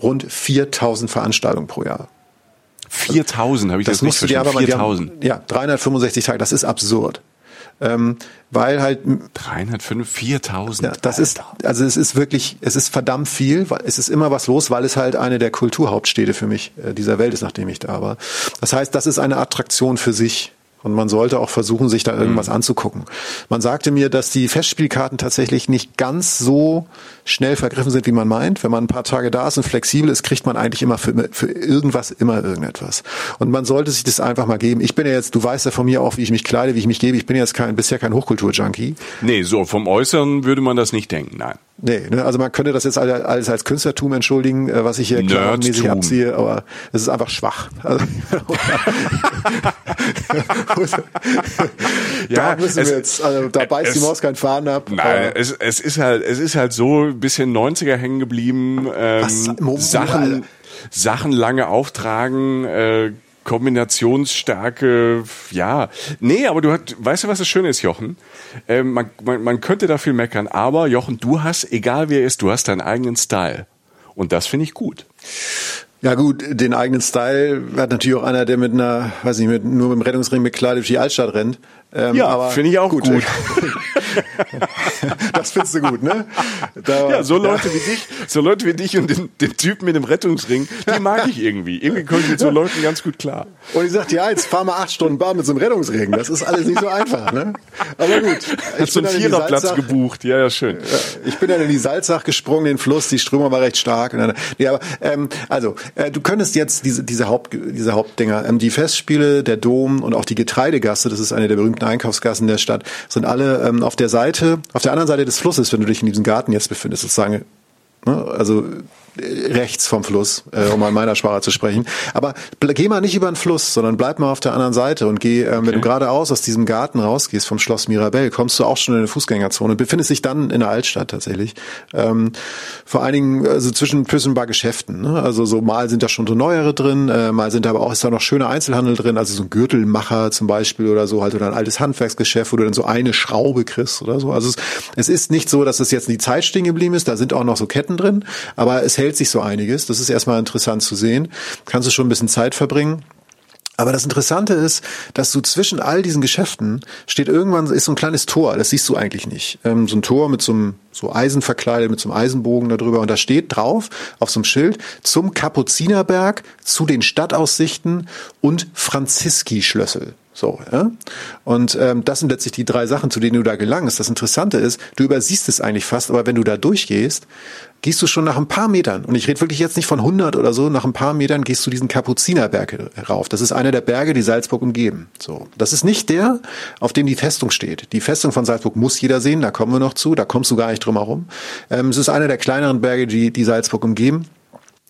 Speaker 3: rund 4000 Veranstaltungen pro Jahr.
Speaker 2: 4000, habe ich das, das nicht verstanden?
Speaker 3: 4000. Ja, 365 Tage, das ist absurd. Ähm, weil halt
Speaker 2: 305, 4000.
Speaker 3: Ja, das ist also es ist wirklich, es ist verdammt viel, weil es ist immer was los, weil es halt eine der Kulturhauptstädte für mich äh, dieser Welt ist, nachdem ich da war. Das heißt, das ist eine Attraktion für sich. Und man sollte auch versuchen, sich da irgendwas mhm. anzugucken. Man sagte mir, dass die Festspielkarten tatsächlich nicht ganz so schnell vergriffen sind, wie man meint. Wenn man ein paar Tage da ist und flexibel ist, kriegt man eigentlich immer für, für irgendwas immer irgendetwas. Und man sollte sich das einfach mal geben. Ich bin ja jetzt, du weißt ja von mir auch, wie ich mich kleide, wie ich mich gebe. Ich bin jetzt kein, bisher kein Hochkultur-Junkie.
Speaker 2: Nee, so vom Äußeren würde man das nicht denken, nein.
Speaker 3: Nee, ne? also man könnte das jetzt alles als Künstlertum entschuldigen, äh, was ich hier mäßig abziehe, aber es ist einfach schwach. Also, ja, da müssen wir jetzt, also da beißt es, die Maus keinen Faden ab.
Speaker 2: Nein, es, es ist halt, es ist halt so ein bisschen 90er hängen geblieben, ähm, Sachen, Sachen lange auftragen, äh, Kombinationsstärke, ja. Nee, aber du hast, weißt du, was das Schöne ist, Jochen? Ähm, man, man, man könnte da viel meckern, aber Jochen, du hast, egal wer ist, du hast deinen eigenen Style. Und das finde ich gut.
Speaker 3: Ja gut, den eigenen Style hat natürlich auch einer, der mit einer, weiß nicht, mit, nur mit dem Rettungsring bekleidet durch die Altstadt rennt.
Speaker 2: Ähm, ja, finde ich auch gut. gut.
Speaker 3: das findest du gut, ne?
Speaker 2: Da, ja, so Leute ja. wie dich, so Leute wie dich und den, den Typen mit dem Rettungsring, die mag ich irgendwie. Irgendwie komme ich mit so Leuten ganz gut klar.
Speaker 3: Und ich sagte, ja, jetzt fahr mal acht Stunden Bahn mit so einem Rettungsring. Das ist alles nicht so einfach, ne? Aber gut.
Speaker 2: Hast so einen Viererplatz gebucht. Ja, ja, schön.
Speaker 3: Ich bin dann in die Salzach gesprungen, den Fluss, die Strömung war recht stark. Dann, ja, aber, ähm, also, äh, du könntest jetzt diese, diese, Haupt, diese Hauptdinger, ähm, die Festspiele, der Dom und auch die Getreidegasse, das ist eine der berühmten Einkaufsgassen der Stadt, sind alle ähm, auf der Seite, auf der anderen Seite des Flusses, wenn du dich in diesem Garten jetzt befindest, sozusagen, ne, also rechts vom Fluss, äh, um an meiner Sprache zu sprechen. Aber geh mal nicht über den Fluss, sondern bleib mal auf der anderen Seite und geh, äh, okay. wenn du geradeaus aus diesem Garten rausgehst vom Schloss Mirabell, kommst du auch schon in eine Fußgängerzone, befindest dich dann in der Altstadt tatsächlich. Ähm, vor allen Dingen also zwischen ein paar Geschäften. Ne? Also so mal sind da schon so neuere drin, äh, mal sind da aber auch ist da noch schöner Einzelhandel drin, also so ein Gürtelmacher zum Beispiel oder so halt oder ein altes Handwerksgeschäft, wo du dann so eine Schraube kriegst oder so. Also es, es ist nicht so, dass es jetzt in die Zeit stehen geblieben ist. Da sind auch noch so Ketten drin, aber es hält sich so einiges. Das ist erstmal interessant zu sehen. Kannst du schon ein bisschen Zeit verbringen. Aber das Interessante ist, dass du zwischen all diesen Geschäften steht irgendwann ist so ein kleines Tor. Das siehst du eigentlich nicht. Ähm, so ein Tor mit so einem so Eisen verkleidet, mit so einem Eisenbogen darüber. Und da steht drauf auf so einem Schild zum Kapuzinerberg, zu den Stadtaussichten und Franziski-Schlössel. So, ja. Und ähm, das sind letztlich die drei Sachen, zu denen du da gelangst. Das Interessante ist, du übersiehst es eigentlich fast, aber wenn du da durchgehst, gehst du schon nach ein paar Metern, und ich rede wirklich jetzt nicht von 100 oder so, nach ein paar Metern gehst du diesen Kapuzinerberg rauf. Das ist einer der Berge, die Salzburg umgeben. So, das ist nicht der, auf dem die Festung steht. Die Festung von Salzburg muss jeder sehen, da kommen wir noch zu, da kommst du gar nicht drum herum. Ähm, es ist einer der kleineren Berge, die die Salzburg umgeben.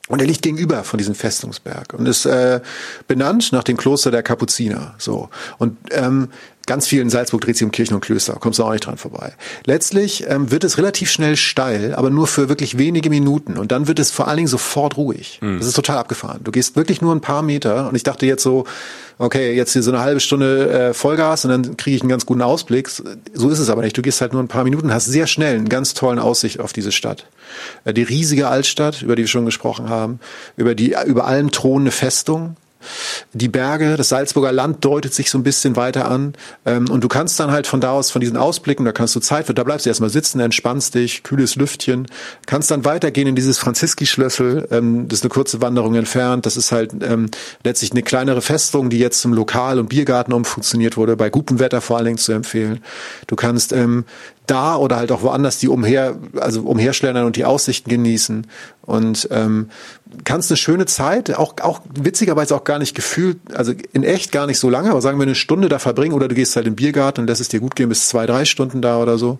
Speaker 3: Und er liegt gegenüber von diesem Festungsberg und ist äh, benannt nach dem Kloster der Kapuziner. So und ähm, ganz viel in Salzburg dreht sich um Kirchen und Klöster, kommst du auch nicht dran vorbei. Letztlich ähm, wird es relativ schnell steil, aber nur für wirklich wenige Minuten und dann wird es vor allen Dingen sofort ruhig. Mhm. Das ist total abgefahren. Du gehst wirklich nur ein paar Meter und ich dachte jetzt so, okay, jetzt hier so eine halbe Stunde äh, Vollgas und dann kriege ich einen ganz guten Ausblick. So ist es aber nicht. Du gehst halt nur ein paar Minuten, hast sehr schnell einen ganz tollen Aussicht auf diese Stadt. Äh, die riesige Altstadt, über die wir schon gesprochen haben, über die über allem thronende Festung, die Berge, das Salzburger Land deutet sich so ein bisschen weiter an. Ähm, und du kannst dann halt von da aus, von diesen Ausblicken, da kannst du Zeit, da bleibst du erstmal sitzen, entspannst dich, kühles Lüftchen, kannst dann weitergehen in dieses Franziski-Schlössel, ähm, das ist eine kurze Wanderung entfernt, das ist halt ähm, letztlich eine kleinere Festung, die jetzt zum Lokal- und Biergarten umfunktioniert wurde, bei gutem Wetter vor allen Dingen zu empfehlen. Du kannst ähm, da oder halt auch woanders die umher, also umherschlendern und die Aussichten genießen. Und ähm, kannst eine schöne Zeit, auch, auch witzigerweise auch gar nicht gefühlt, also in echt gar nicht so lange, aber sagen wir eine Stunde da verbringen oder du gehst halt im Biergarten und lässt es dir gut gehen bis zwei, drei Stunden da oder so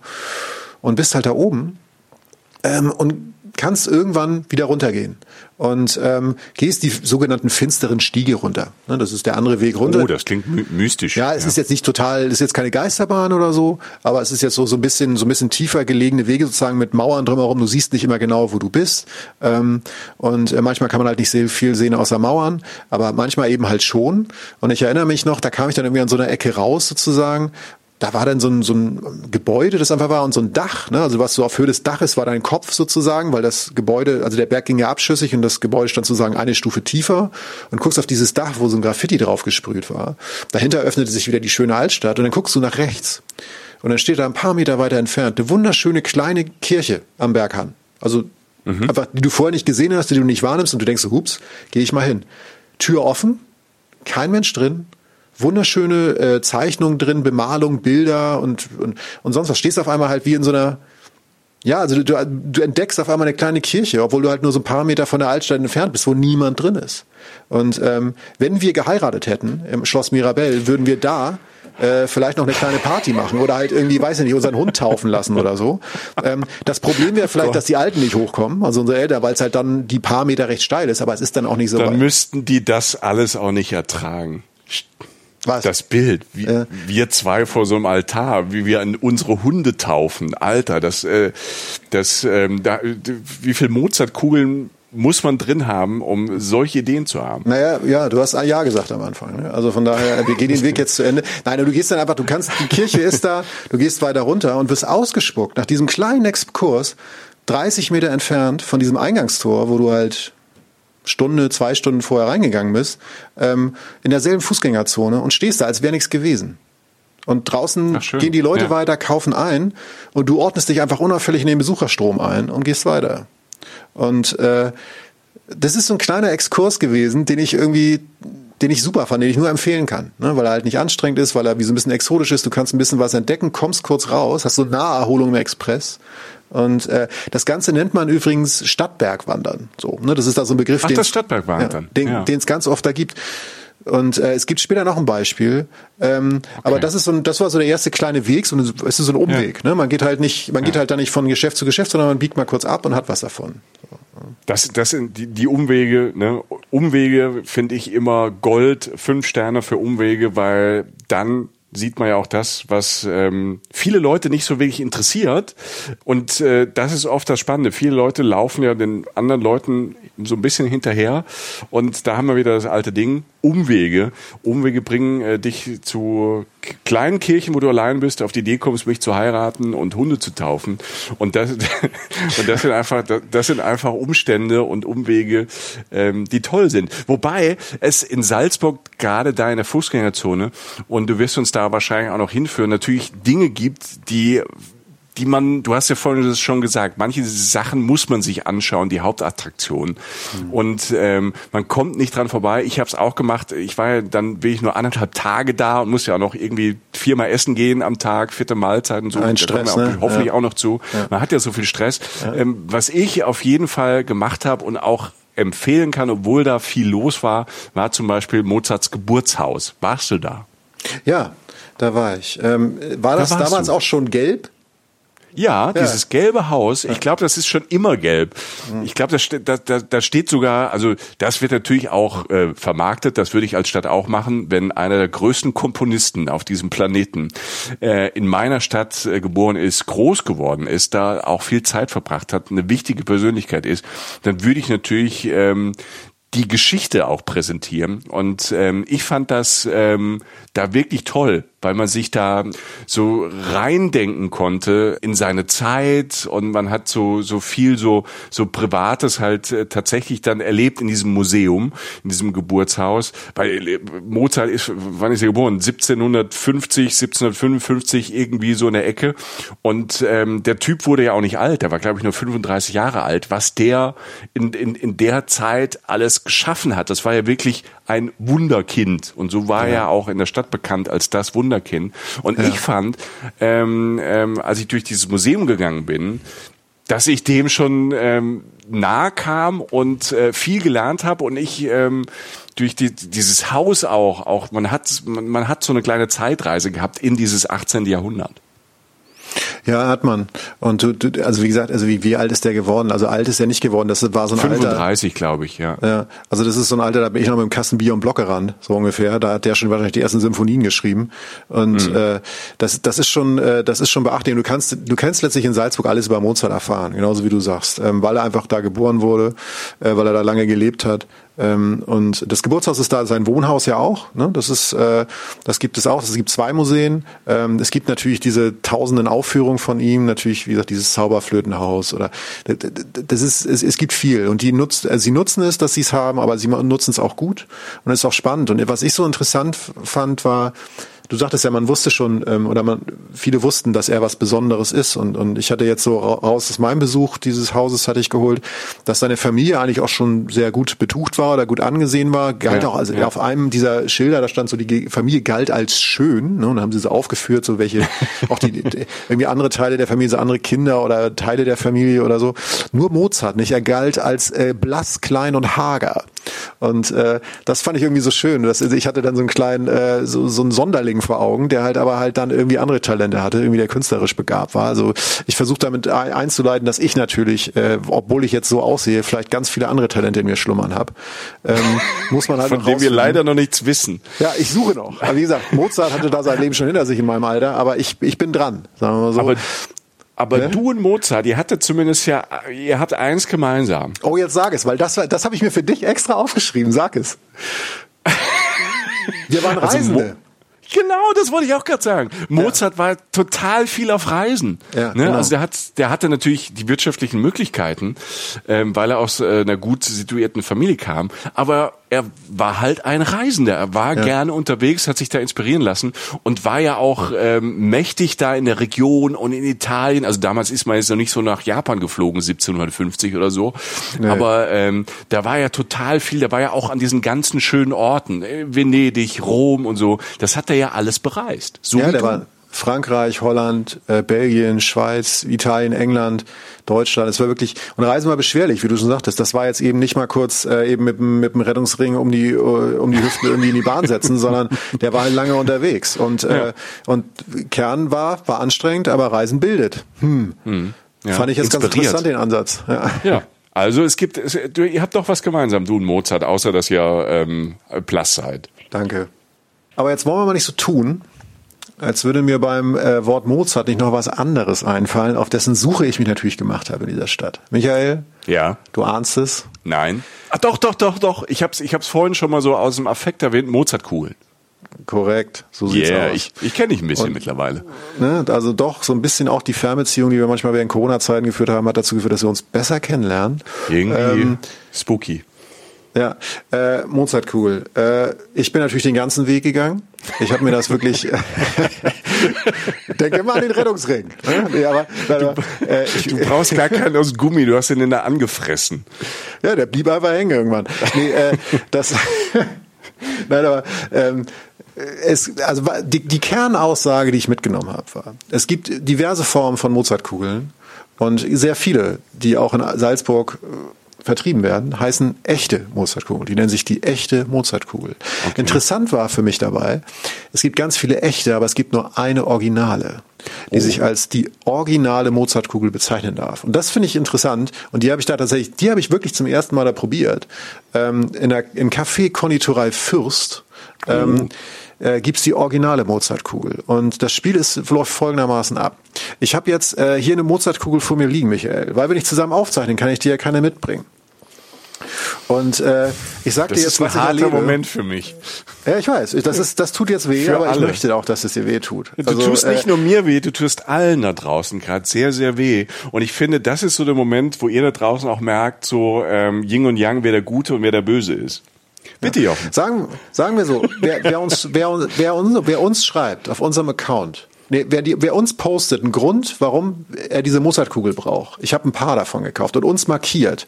Speaker 3: und bist halt da oben ähm, und kannst irgendwann wieder runtergehen und ähm, gehst die sogenannten finsteren Stiege runter. Ne, das ist der andere Weg runter.
Speaker 2: Oh, das klingt my mystisch.
Speaker 3: Ja, es ja. ist jetzt nicht total, es ist jetzt keine Geisterbahn oder so, aber es ist jetzt so so ein bisschen so ein bisschen tiefer gelegene Wege sozusagen mit Mauern drumherum. Du siehst nicht immer genau, wo du bist ähm, und äh, manchmal kann man halt nicht sehr viel sehen außer Mauern, aber manchmal eben halt schon. Und ich erinnere mich noch, da kam ich dann irgendwie an so einer Ecke raus sozusagen da war dann so ein, so ein Gebäude, das einfach war und so ein Dach, ne? also was so auf Höhe des Daches war dein Kopf sozusagen, weil das Gebäude, also der Berg ging ja abschüssig und das Gebäude stand sozusagen eine Stufe tiefer und guckst auf dieses Dach, wo so ein Graffiti drauf gesprüht war. Dahinter öffnete sich wieder die schöne Altstadt und dann guckst du nach rechts und dann steht da ein paar Meter weiter entfernt eine wunderschöne kleine Kirche am Berghang. Also mhm. einfach, die du vorher nicht gesehen hast, die du nicht wahrnimmst und du denkst, hups, gehe ich mal hin. Tür offen, kein Mensch drin, wunderschöne äh, Zeichnungen drin, Bemalung, Bilder und, und, und sonst was. Stehst auf einmal halt wie in so einer, ja, also du, du entdeckst auf einmal eine kleine Kirche, obwohl du halt nur so ein paar Meter von der Altstadt entfernt bist, wo niemand drin ist. Und ähm, wenn wir geheiratet hätten im Schloss Mirabell, würden wir da äh, vielleicht noch eine kleine Party machen oder halt irgendwie, weiß ich nicht, unseren Hund taufen lassen oder so. Ähm, das Problem wäre vielleicht, dass die Alten nicht hochkommen, also unsere Eltern, weil es halt dann die paar Meter recht steil ist, aber es ist dann auch nicht so
Speaker 2: Dann
Speaker 3: weit.
Speaker 2: müssten die das alles auch nicht ertragen.
Speaker 3: Was?
Speaker 2: Das Bild, wie,
Speaker 3: Äh.
Speaker 2: wir zwei vor so einem Altar, wie wir an unsere Hunde taufen, Alter, das, äh, das, ähm, da, wie viel Mozartkugeln muss man drin haben, um solche Ideen zu haben?
Speaker 3: Naja, ja, du hast ein Ja gesagt am Anfang. Ne? Also von daher, wir gehen den Weg jetzt zu Ende. Nein, du gehst dann einfach, du kannst, die Kirche ist da, du gehst weiter runter und wirst ausgespuckt nach diesem kleinen Exkurs, 30 Meter entfernt von diesem Eingangstor, wo du halt Stunde, zwei Stunden vorher reingegangen bist, ähm, in derselben Fußgängerzone und stehst da, als wäre nichts gewesen. Und draußen gehen die Leute
Speaker 2: Ja.
Speaker 3: weiter, kaufen ein und du ordnest dich einfach unauffällig in den Besucherstrom ein und gehst weiter. Und äh, das ist so ein kleiner Exkurs gewesen, den ich irgendwie, den ich super fand, den ich nur empfehlen kann, ne? weil er halt nicht anstrengend ist, weil er wie so ein bisschen exotisch ist. Du kannst ein bisschen was entdecken, kommst kurz raus, hast so Naherholung im Express. Und äh, das Ganze nennt man übrigens Stadtbergwandern. So, ne? Das ist da so ein Begriff,
Speaker 2: Ach,
Speaker 3: den
Speaker 2: das Stadtbergwandern.
Speaker 3: ja, den
Speaker 2: Ja.
Speaker 3: den es ganz oft da gibt. Und äh, es gibt später noch ein Beispiel, ähm, aber das ist so ein, das war so der erste kleine Weg, so eine, es ist so ein Umweg. Ne? Man geht halt nicht, man geht halt da nicht von Geschäft zu Geschäft, sondern man biegt mal kurz ab und hat was davon.
Speaker 2: Das, das sind die, die Umwege, ne? Umwege finde ich immer Gold, fünf Sterne für Umwege, weil dann sieht man ja auch das, was ähm, viele Leute nicht so wirklich interessiert. Und äh, das ist oft das Spannende. Viele Leute laufen ja den anderen Leuten so ein bisschen hinterher. Und da haben wir wieder das alte Ding, Umwege. Umwege bringen äh, dich zu kleinen Kirchen, wo du allein bist, auf die Idee kommst, mich zu heiraten und Hunde zu taufen. Und das, und das sind einfach, das sind einfach Umstände und Umwege, ähm, die toll sind. Wobei es in Salzburg gerade da in der Fußgängerzone und du wirst uns da wahrscheinlich auch noch hinführen, natürlich Dinge gibt, die die man, du hast ja vorhin das schon gesagt, manche Sachen muss man sich anschauen, die Hauptattraktion. Und ähm, man kommt nicht dran vorbei. Ich habe es auch gemacht. Ich war ja dann bin ich nur anderthalb Tage da und muss ja auch noch irgendwie viermal essen gehen am Tag, vierte Mahlzeit und so.
Speaker 3: Ein Stress,
Speaker 2: auch,
Speaker 3: ne?
Speaker 2: hoffentlich
Speaker 3: Ja.
Speaker 2: auch noch zu. Man hat ja so viel Stress. Ähm, was ich auf jeden Fall gemacht habe und auch empfehlen kann, obwohl da viel los war, war zum Beispiel Mozarts Geburtshaus. Warst du da?
Speaker 3: Ja, da war ich. Ähm, war das
Speaker 2: warst
Speaker 3: damals
Speaker 2: du.
Speaker 3: auch schon gelb?
Speaker 2: Ja, dieses gelbe Haus, ich glaube, das ist schon immer gelb. Ich glaube, da, ste- da, da, da steht sogar, also das wird natürlich auch äh, vermarktet, das würde ich als Stadt auch machen, wenn einer der größten Komponisten auf diesem Planeten äh, in meiner Stadt äh, geboren ist, groß geworden ist, da auch viel Zeit verbracht hat, eine wichtige Persönlichkeit ist, dann würde ich natürlich ähm, die Geschichte auch präsentieren. Und ähm, ich fand das ähm, da wirklich toll, weil man sich da so reindenken konnte in seine Zeit und man hat so so viel so so Privates halt äh, tatsächlich dann erlebt in diesem Museum, in diesem Geburtshaus. Weil äh, Mozart ist, wann ist er geboren? 1750, 1755 irgendwie so in der Ecke. Und ähm, der Typ wurde ja auch nicht alt, der war glaube ich nur 35 Jahre alt. Was der in, in, in der Zeit alles geschaffen hat, das war ja wirklich ein Wunderkind. Und so war er auch in der Stadt bekannt als das Wunderkind. Und ich fand, ähm, ähm, als ich durch dieses Museum gegangen bin, dass ich dem schon ähm, nahe kam und äh, viel gelernt habe und ich ähm, durch die, dieses Haus auch, auch man hat man, man hat so eine kleine Zeitreise gehabt in dieses 18. Jahrhundert.
Speaker 3: Ja, hat man. Und du, du also wie gesagt, also wie, wie alt ist der geworden? Also alt ist er nicht geworden. Das war so ein Alter.
Speaker 2: 35, glaube ich, ja.
Speaker 3: Ja, also das ist so ein Alter, da bin ich noch mit dem Kasten Bier und Block gerannt, so ungefähr. Da hat der schon wahrscheinlich die ersten Symphonien geschrieben. Und
Speaker 2: Mhm.
Speaker 3: äh, das, das ist schon, äh, das ist schon beachtlich. Du kannst, du kannst letztlich in Salzburg alles über Mozart erfahren, genauso wie du sagst, ähm, weil er einfach da geboren wurde, äh, weil er da lange gelebt hat. Ähm, und das Geburtshaus ist da, sein Wohnhaus ja auch. Ne? Das ist, äh, das gibt es auch. Es gibt zwei Museen. Ähm, es gibt natürlich diese tausenden Aufführungen von ihm. Natürlich, wie gesagt, dieses Zauberflötenhaus oder das ist, es, es gibt viel und die nutzt, also sie nutzen es, dass sie es haben, aber sie nutzen es auch gut und es ist auch spannend. Und was ich so interessant fand, war du sagtest ja, man wusste schon, ähm, oder man, viele wussten, dass er was Besonderes ist. Und, und ich hatte jetzt so raus aus meinem Besuch dieses Hauses hatte ich geholt, dass seine Familie eigentlich auch schon sehr gut betucht war oder gut angesehen war. Galt
Speaker 2: Ja,
Speaker 3: auch, also
Speaker 2: ja.
Speaker 3: auf einem dieser Schilder, da stand so, die Familie galt als schön. Ne? Und dann haben sie so aufgeführt, so welche, auch die, die irgendwie andere Teile der Familie, so andere Kinder oder Teile der Familie oder so. Nur Mozart nicht. Er galt als äh, blass, klein und hager. Und äh, das fand ich irgendwie so schön. Das, ich hatte dann so einen kleinen, äh, so, so einen Sonderling Schmetterling vor Augen, der halt aber halt dann irgendwie andere Talente hatte, irgendwie der künstlerisch begabt war. Also ich versuche damit einzuleiten, dass ich natürlich, äh, obwohl ich jetzt so aussehe, vielleicht ganz viele andere Talente in mir schlummern habe. Ähm, muss man halt
Speaker 2: Von dem wir leider noch nichts wissen.
Speaker 3: Ja, ich suche noch. Aber wie gesagt, Mozart hatte da sein Leben schon hinter sich in meinem Alter, aber ich, ich bin dran, sagen wir mal so.
Speaker 2: Aber aber ne? du und Mozart, ihr hattet zumindest ja, ihr habt eins gemeinsam.
Speaker 3: Oh, jetzt sag es, weil das, das habe ich mir für dich extra aufgeschrieben. Sag es. Wir waren also Reisende. Also
Speaker 2: Genau, das wollte ich auch gerade sagen. Mozart ja. war total viel auf Reisen. Ja, ne? genau. Also der hat, der hatte natürlich die wirtschaftlichen Möglichkeiten, ähm, weil er aus äh, einer gut situierten Familie kam. Aber er war halt ein Reisender. Er war ja. gerne unterwegs, hat sich da inspirieren lassen und war ja auch ähm, mächtig da in der Region und in Italien. Also damals ist man jetzt noch nicht so nach Japan geflogen, 1750 oder so. Nee. Aber ähm, da war ja total viel. Der war ja auch an diesen ganzen schönen Orten, äh, Venedig, Rom und so. Das hat er ja alles bereist. So
Speaker 3: ja, der war Frankreich, Holland, äh, Belgien, Schweiz, Italien, England, Deutschland. Es war wirklich und Reisen war beschwerlich, wie du schon sagtest. Das war jetzt eben nicht mal kurz äh, eben mit, mit dem Rettungsring um die uh, um die Hüften irgendwie in die Bahn setzen, sondern der war halt lange unterwegs und äh, ja. äh, und Kern war war anstrengend, aber Reisen bildet. Hm. hm. Ja. Fand ich jetzt ganz interessant den Ansatz.
Speaker 2: Ja. ja. Also es gibt, es, du, ihr habt doch was gemeinsam, du und Mozart, außer dass ihr ähm, Plus seid.
Speaker 3: Danke. Aber jetzt wollen wir mal nicht so tun, als würde mir beim äh, Wort Mozart nicht noch was anderes einfallen, auf dessen Suche ich mich natürlich gemacht habe in dieser Stadt. Michael?
Speaker 2: Ja.
Speaker 3: Du ahnst es?
Speaker 2: Nein. Ach doch, doch, doch, doch. Ich hab's, ich hab's vorhin schon mal so aus dem Affekt erwähnt. Mozart cool.
Speaker 3: Korrekt, so sieht's yeah, aus.
Speaker 2: Ich, ich kenne dich ein bisschen Und, mittlerweile.
Speaker 3: Ne, also doch, so ein bisschen auch die Fernbeziehung, die wir manchmal während Corona-Zeiten geführt haben, hat dazu geführt, dass wir uns besser kennenlernen.
Speaker 2: Irgendwie ähm, spooky.
Speaker 3: Ja, äh, Mozartkugel. Äh, ich bin natürlich den ganzen Weg gegangen. Ich habe mir das wirklich. Denke mal an den Rettungsring.
Speaker 2: Ne? Nee, aber, du, äh, ich, du brauchst gar keinen aus Gummi. Du hast den in der angefressen.
Speaker 3: Ja, der blieb einfach hängen irgendwann. Nee, äh, das. Nein, aber ähm, es, also die, die Kernaussage, die ich mitgenommen habe, war: Es gibt diverse Formen von Mozartkugeln und sehr viele, die auch in Salzburg äh, vertrieben werden, heißen echte Mozartkugeln. Die nennen sich die echte Mozartkugel. Okay. Interessant war für mich dabei, es gibt ganz viele echte, aber es gibt nur eine Originale, die oh. sich als die originale Mozartkugel bezeichnen darf. Und das finde ich interessant. Und die habe ich da tatsächlich, die habe ich wirklich zum ersten Mal da probiert. Ähm, in der, Im Café Konditorei Fürst. Ähm, oh äh, gibt's die originale Mozartkugel. Und das Spiel ist, läuft folgendermaßen ab. Ich habe jetzt äh, hier eine Mozartkugel vor mir liegen, Michael. Weil wir nicht zusammen aufzeichnen, kann ich dir ja keine mitbringen. Und äh, ich sag
Speaker 2: das
Speaker 3: dir jetzt,
Speaker 2: was ist ein harter Moment für mich.
Speaker 3: Ja, ich weiß. Das ist, das tut jetzt weh, für aber alle. ich möchte auch, dass es dir weh tut.
Speaker 2: Du also, tust nicht äh, nur mir weh, du tust allen da draußen gerade sehr, sehr weh. Und ich finde, das ist so der Moment, wo ihr da draußen auch merkt, so ähm, Yin und Yang, wer der Gute und wer der Böse ist. Bitte, Jochen.
Speaker 3: Sagen, sagen wir so, wer, wer, uns, wer, wer, uns, wer uns schreibt auf unserem Account, Nee, wer, die, wer uns postet, einen Grund, warum er diese Mozartkugel braucht. Ich habe ein paar davon gekauft und uns markiert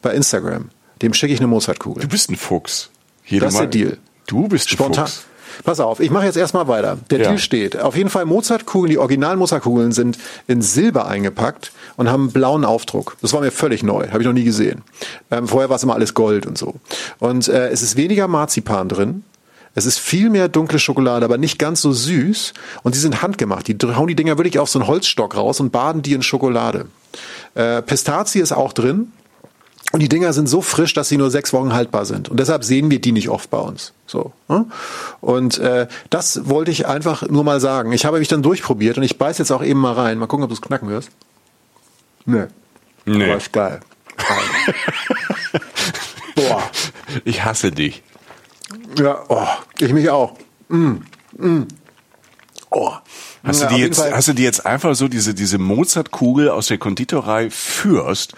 Speaker 3: bei Instagram. Dem schicke ich eine Mozartkugel.
Speaker 2: Du bist ein Fuchs.
Speaker 3: Hier das ist der Deal.
Speaker 2: Du bist ein Spontan. Fuchs.
Speaker 3: Pass auf, ich mache jetzt erstmal weiter. Der ja. Deal steht. Auf jeden Fall Mozartkugeln, die originalen Mozartkugeln sind in Silber eingepackt und haben einen blauen Aufdruck. Das war mir völlig neu, habe ich noch nie gesehen. Ähm, vorher war es immer alles Gold und so. Und äh, es ist weniger Marzipan drin. Es ist viel mehr dunkle Schokolade, aber nicht ganz so süß. Und die sind handgemacht. Die hauen die Dinger wirklich auf so einen Holzstock raus und baden die in Schokolade. Äh, Pistazie ist auch drin. Und die Dinger sind so frisch, dass sie nur sechs Wochen haltbar sind. Und deshalb sehen wir die nicht oft bei uns. So. Ne? Und äh, das wollte ich einfach nur mal sagen. Ich habe mich dann durchprobiert und ich beiß jetzt auch eben mal rein. Mal gucken, ob du es knacken wirst. Nee. Nee. Aber ist geil.
Speaker 2: Boah. Ich hasse dich.
Speaker 3: Ja, oh, ich mich auch. Mm, mm.
Speaker 2: Oh. Hast, ja, du die jetzt, hast du die jetzt einfach so, diese, diese Mozartkugel aus der Konditorei Fürst,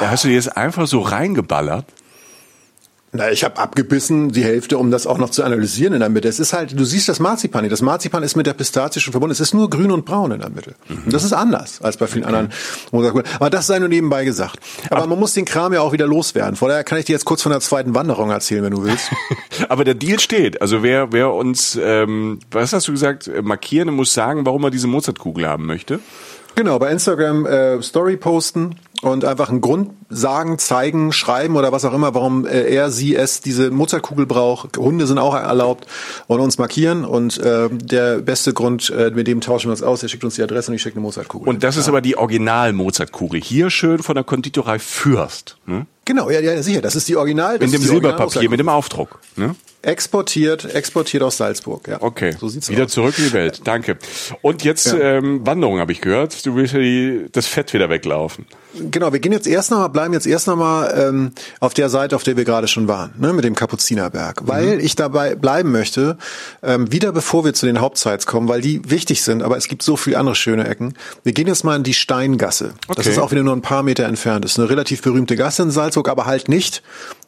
Speaker 2: da hast du die jetzt einfach so reingeballert?
Speaker 3: Na, ich habe abgebissen die Hälfte, um das auch noch zu analysieren in der Mitte. Es ist halt, du siehst das Marzipan nicht. Das Marzipan ist mit der Pistazie schon verbunden. Es ist nur grün und braun in der Mitte. Mhm. Und das ist anders als bei vielen okay. anderen Mozartkugeln. Aber das sei nur nebenbei gesagt. Aber, Aber man muss den Kram ja auch wieder loswerden. Von daher kann ich dir jetzt kurz von der zweiten Wanderung erzählen, wenn du willst.
Speaker 2: Aber der Deal steht. Also wer, wer uns, ähm, was hast du gesagt, markieren muss sagen, warum er diese Mozartkugel haben möchte.
Speaker 3: Genau, bei Instagram äh, Story posten und einfach einen Grund sagen, zeigen, schreiben oder was auch immer, warum äh, er, sie, es diese Mozartkugel braucht. Hunde sind auch erlaubt und uns markieren und äh, der beste Grund, äh, mit dem tauschen wir uns aus, er schickt uns die Adresse und ich schicke eine Mozartkugel.
Speaker 2: Und das ist aber die Original-Mozartkugel. Hier schön von der Konditorei Fürst. Ne?
Speaker 3: Genau, ja, ja, sicher, das ist die Original.
Speaker 2: Mit dem Silberpapier, mit dem Aufdruck. Ne?
Speaker 3: Exportiert, exportiert aus Salzburg, ja.
Speaker 2: Okay. So sieht's wieder aus. zurück in die Welt. Danke. Und jetzt ja. ähm, Wanderung habe ich gehört. Du willst ja die, das Fett wieder weglaufen.
Speaker 3: Genau, wir gehen jetzt erst nochmal, bleiben jetzt erst nochmal ähm, auf der Seite, auf der wir gerade schon waren, ne, mit dem Kapuzinerberg. Weil mhm. ich dabei bleiben möchte, ähm, wieder bevor wir zu den Hauptsites kommen, weil die wichtig sind, aber es gibt so viele andere schöne Ecken. Wir gehen jetzt mal in die Steingasse. Okay. Das ist auch wieder nur ein paar Meter entfernt. Das ist eine relativ berühmte Gasse in Salzburg, aber halt nicht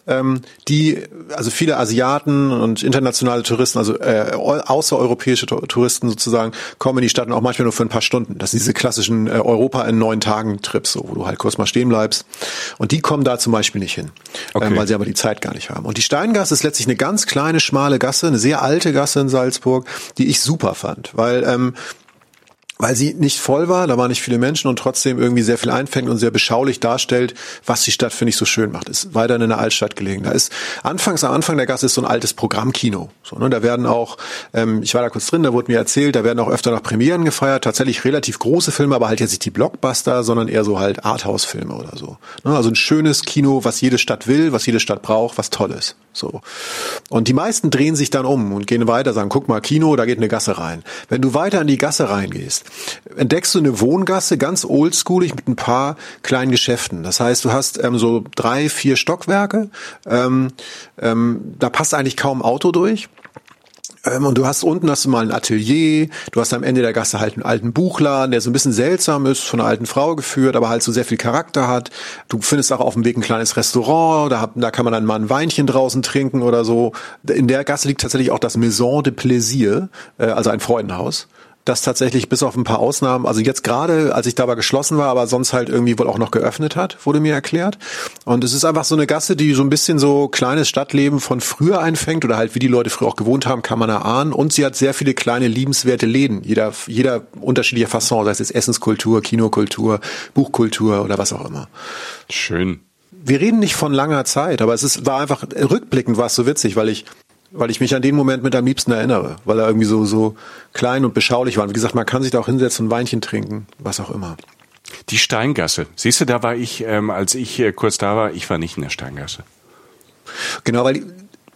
Speaker 3: ähm, die, also viele Asiaten und internationale Touristen, also äh, außereuropäische Touristen sozusagen, kommen in die Stadt und auch manchmal nur für ein paar Stunden. Das sind diese klassischen äh, Europa in neun Tagen Trips, so, wo du halt kurz mal stehen bleibst. Und die kommen da zum Beispiel nicht hin, ähm, okay. ähm, weil sie aber die Zeit gar nicht haben. Und die Steingasse ist letztlich eine ganz kleine, schmale Gasse, eine sehr alte Gasse in Salzburg, die ich super fand, weil ähm, weil sie nicht voll war, da waren nicht viele Menschen und trotzdem irgendwie sehr viel einfängt und sehr beschaulich darstellt, was die Stadt, finde ich, so schön macht. Ist weiter in der Altstadt gelegen. Da ist anfangs am Anfang der Gasse ist so ein altes Programmkino. So, ne? Da werden auch, ähm, ich war da kurz drin, da wurde mir erzählt, da werden auch öfter noch Premieren gefeiert, tatsächlich relativ große Filme, aber halt jetzt nicht die Blockbuster, sondern eher so halt Arthouse-Filme oder so. Ne? Also ein schönes Kino, was jede Stadt will, was jede Stadt braucht, was toll ist. So. Und die meisten drehen sich dann um und gehen weiter, sagen, guck mal, Kino, da geht eine Gasse rein. Wenn du weiter in die Gasse reingehst, entdeckst du eine Wohngasse, ganz oldschoolig mit ein paar kleinen Geschäften. Das heißt, du hast ähm, so drei, vier Stockwerke. Ähm, ähm, da passt eigentlich kaum Auto durch. Ähm, und du hast unten hast du mal ein Atelier, du hast am Ende der Gasse halt einen alten Buchladen, der so ein bisschen seltsam ist, von einer alten Frau geführt, aber halt so sehr viel Charakter hat. Du findest auch auf dem Weg ein kleines Restaurant, da, da kann man dann mal ein Weinchen draußen trinken oder so. In der Gasse liegt tatsächlich auch das Maison de Plaisir, äh, also ein Freudenhaus das tatsächlich bis auf ein paar Ausnahmen, also jetzt gerade, als ich da war, geschlossen war, aber sonst halt irgendwie wohl auch noch geöffnet hat, wurde mir erklärt. Und es ist einfach so eine Gasse, die so ein bisschen so kleines Stadtleben von früher einfängt oder halt wie die Leute früher auch gewohnt haben, kann man erahnen. Und sie hat sehr viele kleine liebenswerte Läden, jeder, jeder unterschiedlicher Fasson, sei es jetzt Essenskultur, Kinokultur, Buchkultur oder was auch immer.
Speaker 2: Schön
Speaker 3: wir reden nicht von langer Zeit, aber es ist, war einfach, rückblickend war es so witzig, weil ich weil ich mich an den Moment mit am liebsten erinnere, weil er irgendwie so, so klein und beschaulich war. Und wie gesagt, man kann sich da auch hinsetzen und Weinchen trinken, was auch immer.
Speaker 2: Die Steingasse. Siehst du, da war ich, ähm, als ich äh, kurz da war, ich war nicht in der Steingasse.
Speaker 3: Genau, weil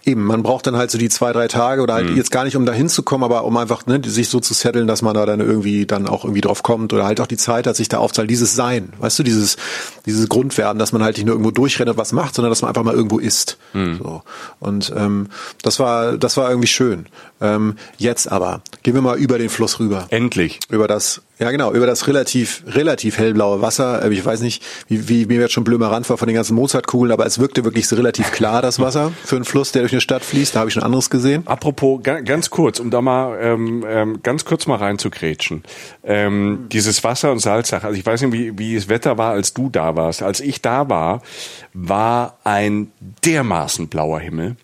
Speaker 3: Eben, man braucht dann halt so die zwei, drei Tage oder halt mhm. jetzt gar nicht, um da hinzukommen, aber um einfach ne, sich so zu setteln, dass man da dann irgendwie dann auch irgendwie drauf kommt oder halt auch die Zeit hat, sich da aufzahlen. Dieses Sein, weißt du, dieses, dieses Grundwerden, dass man halt nicht nur irgendwo durchrennt und was macht, sondern dass man einfach mal irgendwo ist. Mhm. So. Und ähm, das war, das war irgendwie schön. Ähm, jetzt aber, gehen wir mal über den Fluss rüber.
Speaker 2: Endlich.
Speaker 3: Über das ja, genau, über das relativ, relativ hellblaue Wasser. Äh, ich weiß nicht, wie, wie mir jetzt schon blömer Rand war von den ganzen Mozartkugeln, aber es wirkte wirklich relativ klar, das Wasser, für einen Fluss, der durch eine Stadt fließt. Da habe ich schon anderes gesehen.
Speaker 2: Apropos, ganz kurz, um da mal ähm, ähm, ganz kurz mal reinzukrätschen. Ähm, dieses Wasser- und Salzsache, also ich weiß nicht, wie, wie das Wetter war, als du da warst. Als ich da war, war ein dermaßen blauer Himmel.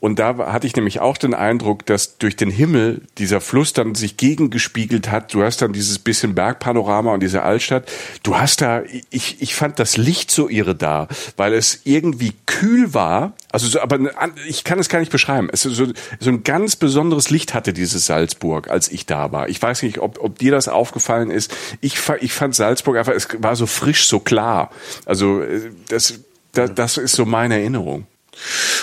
Speaker 2: Und da hatte ich nämlich auch den Eindruck, dass durch den Himmel dieser Fluss dann sich gegengespiegelt hat. Du hast dann dieses bisschen Bergpanorama und diese Altstadt. Du hast da, ich, ich fand das Licht so irre da, weil es irgendwie kühl war. Also so, aber ich kann es gar nicht beschreiben. Es so, so ein ganz besonderes Licht hatte dieses Salzburg, als ich da war. Ich weiß nicht, ob, ob dir das aufgefallen ist. Ich, ich fand Salzburg einfach, es war so frisch, so klar. Also äh, das, das, das ist so meine Erinnerung.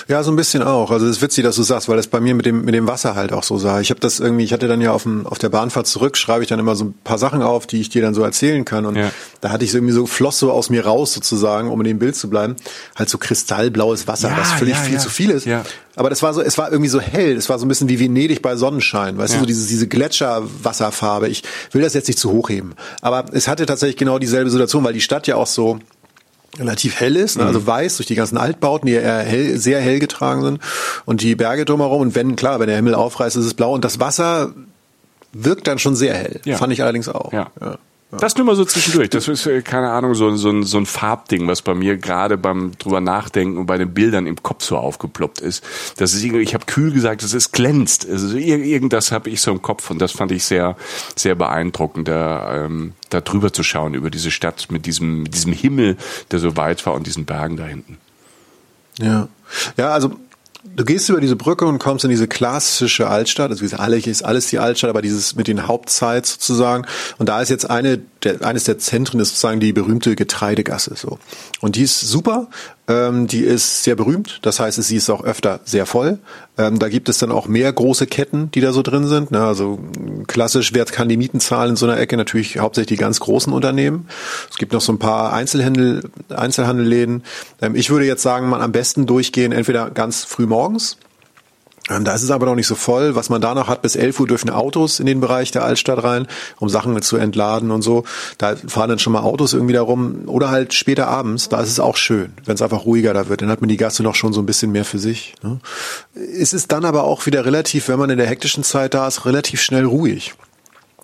Speaker 3: Ja, so ein bisschen auch. Also es ist witzig, dass du sagst, weil das bei mir mit dem mit dem Wasser halt auch so sah. Ich habe das irgendwie, ich hatte dann ja auf dem auf der Bahnfahrt zurück, schreibe ich dann immer so ein paar Sachen auf, die ich dir dann so erzählen kann und ja. da hatte ich so irgendwie so floss so aus mir raus sozusagen, um in dem Bild zu bleiben, halt so kristallblaues Wasser, ja, was völlig ja, viel zu viel ist. Aber das war so, es war irgendwie so hell, es war so ein bisschen wie Venedig bei Sonnenschein, weißt du, so diese diese Gletscherwasserfarbe. Ich will das jetzt nicht zu hochheben, aber es hatte tatsächlich genau dieselbe Situation, weil die Stadt ja auch so relativ hell ist, ne? also mhm. weiß durch die ganzen Altbauten, die eher hell, sehr hell getragen sind und die Berge drumherum und wenn, klar, wenn der Himmel aufreißt, ist es blau und das Wasser wirkt dann schon sehr hell, ja. fand ich allerdings auch. Ja. ja.
Speaker 2: Das nur mal so zwischendurch. Das ist, äh, keine Ahnung, so, so, ein, so ein Farbding, was bei mir gerade beim drüber nachdenken und bei den Bildern im Kopf so aufgeploppt ist. Das ist irgendwie, ich habe kühl gesagt, es ist glänzt. Also irgendwas habe ich so im Kopf und das fand ich sehr, sehr beeindruckend, da, ähm, da drüber zu schauen über diese Stadt mit diesem, mit diesem Himmel, der so weit war und diesen Bergen da hinten.
Speaker 3: Ja. Ja, also du gehst über diese Brücke und kommst in diese klassische Altstadt. Also wie gesagt, alles ist alles die Altstadt, aber dieses mit den Hauptzeit sozusagen. Und da ist jetzt eine, der, eines der Zentren ist sozusagen die berühmte Getreidegasse. So. Und die ist super. Ähm, die ist sehr berühmt. Das heißt, sie ist auch öfter sehr voll. Ähm, da gibt es dann auch mehr große Ketten, die da so drin sind. Ne? Also klassisch, wer kann die Mieten zahlen in so einer Ecke? Natürlich hauptsächlich die ganz großen Unternehmen. Es gibt noch so ein paar Einzelhandel, Einzelhandelläden. Ähm, ich würde jetzt sagen, man am besten durchgehen, entweder ganz früh morgens da ist es aber noch nicht so voll. Was man da noch hat, bis 11 Uhr dürfen Autos in den Bereich der Altstadt rein, um Sachen zu entladen und so. Da fahren dann schon mal Autos irgendwie da rum. Oder halt später abends, da ist es auch schön, wenn es einfach ruhiger da wird. Dann hat man die Gasse noch schon so ein bisschen mehr für sich. Ne? Es ist dann aber auch wieder relativ, wenn man in der hektischen Zeit da ist, relativ schnell ruhig.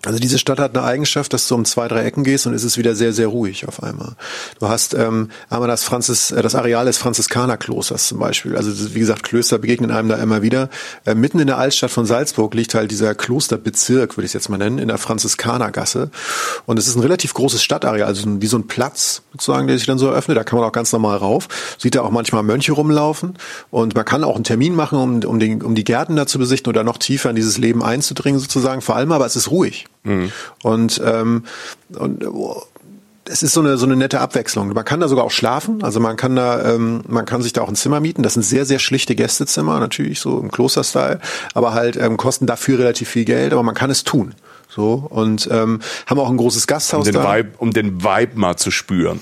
Speaker 3: Also diese Stadt hat eine Eigenschaft, dass du um zwei, drei Ecken gehst und es ist wieder sehr, sehr ruhig auf einmal. Du hast ähm, einmal das Franzis, äh, das Areal des Franziskanerklosters zum Beispiel. Also wie gesagt, Klöster begegnen einem da immer wieder. Äh, mitten in der Altstadt von Salzburg liegt halt dieser Klosterbezirk, würde ich es jetzt mal nennen, in der Franziskanergasse. Und es ist ein relativ großes Stadtareal, also wie so ein Platz sozusagen, der sich dann so eröffnet. Da kann man auch ganz normal rauf. Sieht da auch manchmal Mönche rumlaufen. Und man kann auch einen Termin machen, um, um, den, um die Gärten da zu besichten oder noch tiefer in dieses Leben einzudringen sozusagen. Vor allem aber es ist ruhig. Mhm. Und, ähm, und oh, es ist so eine so eine nette Abwechslung. Man kann da sogar auch schlafen, also man kann da ähm, man kann sich da auch ein Zimmer mieten. Das sind sehr sehr schlichte Gästezimmer, natürlich so im Kloster-Style, aber halt ähm, kosten dafür relativ viel Geld, aber man kann es tun. So und ähm, haben auch ein großes Gasthaus
Speaker 2: um den
Speaker 3: da.
Speaker 2: Vibe, um den Vibe mal zu spüren.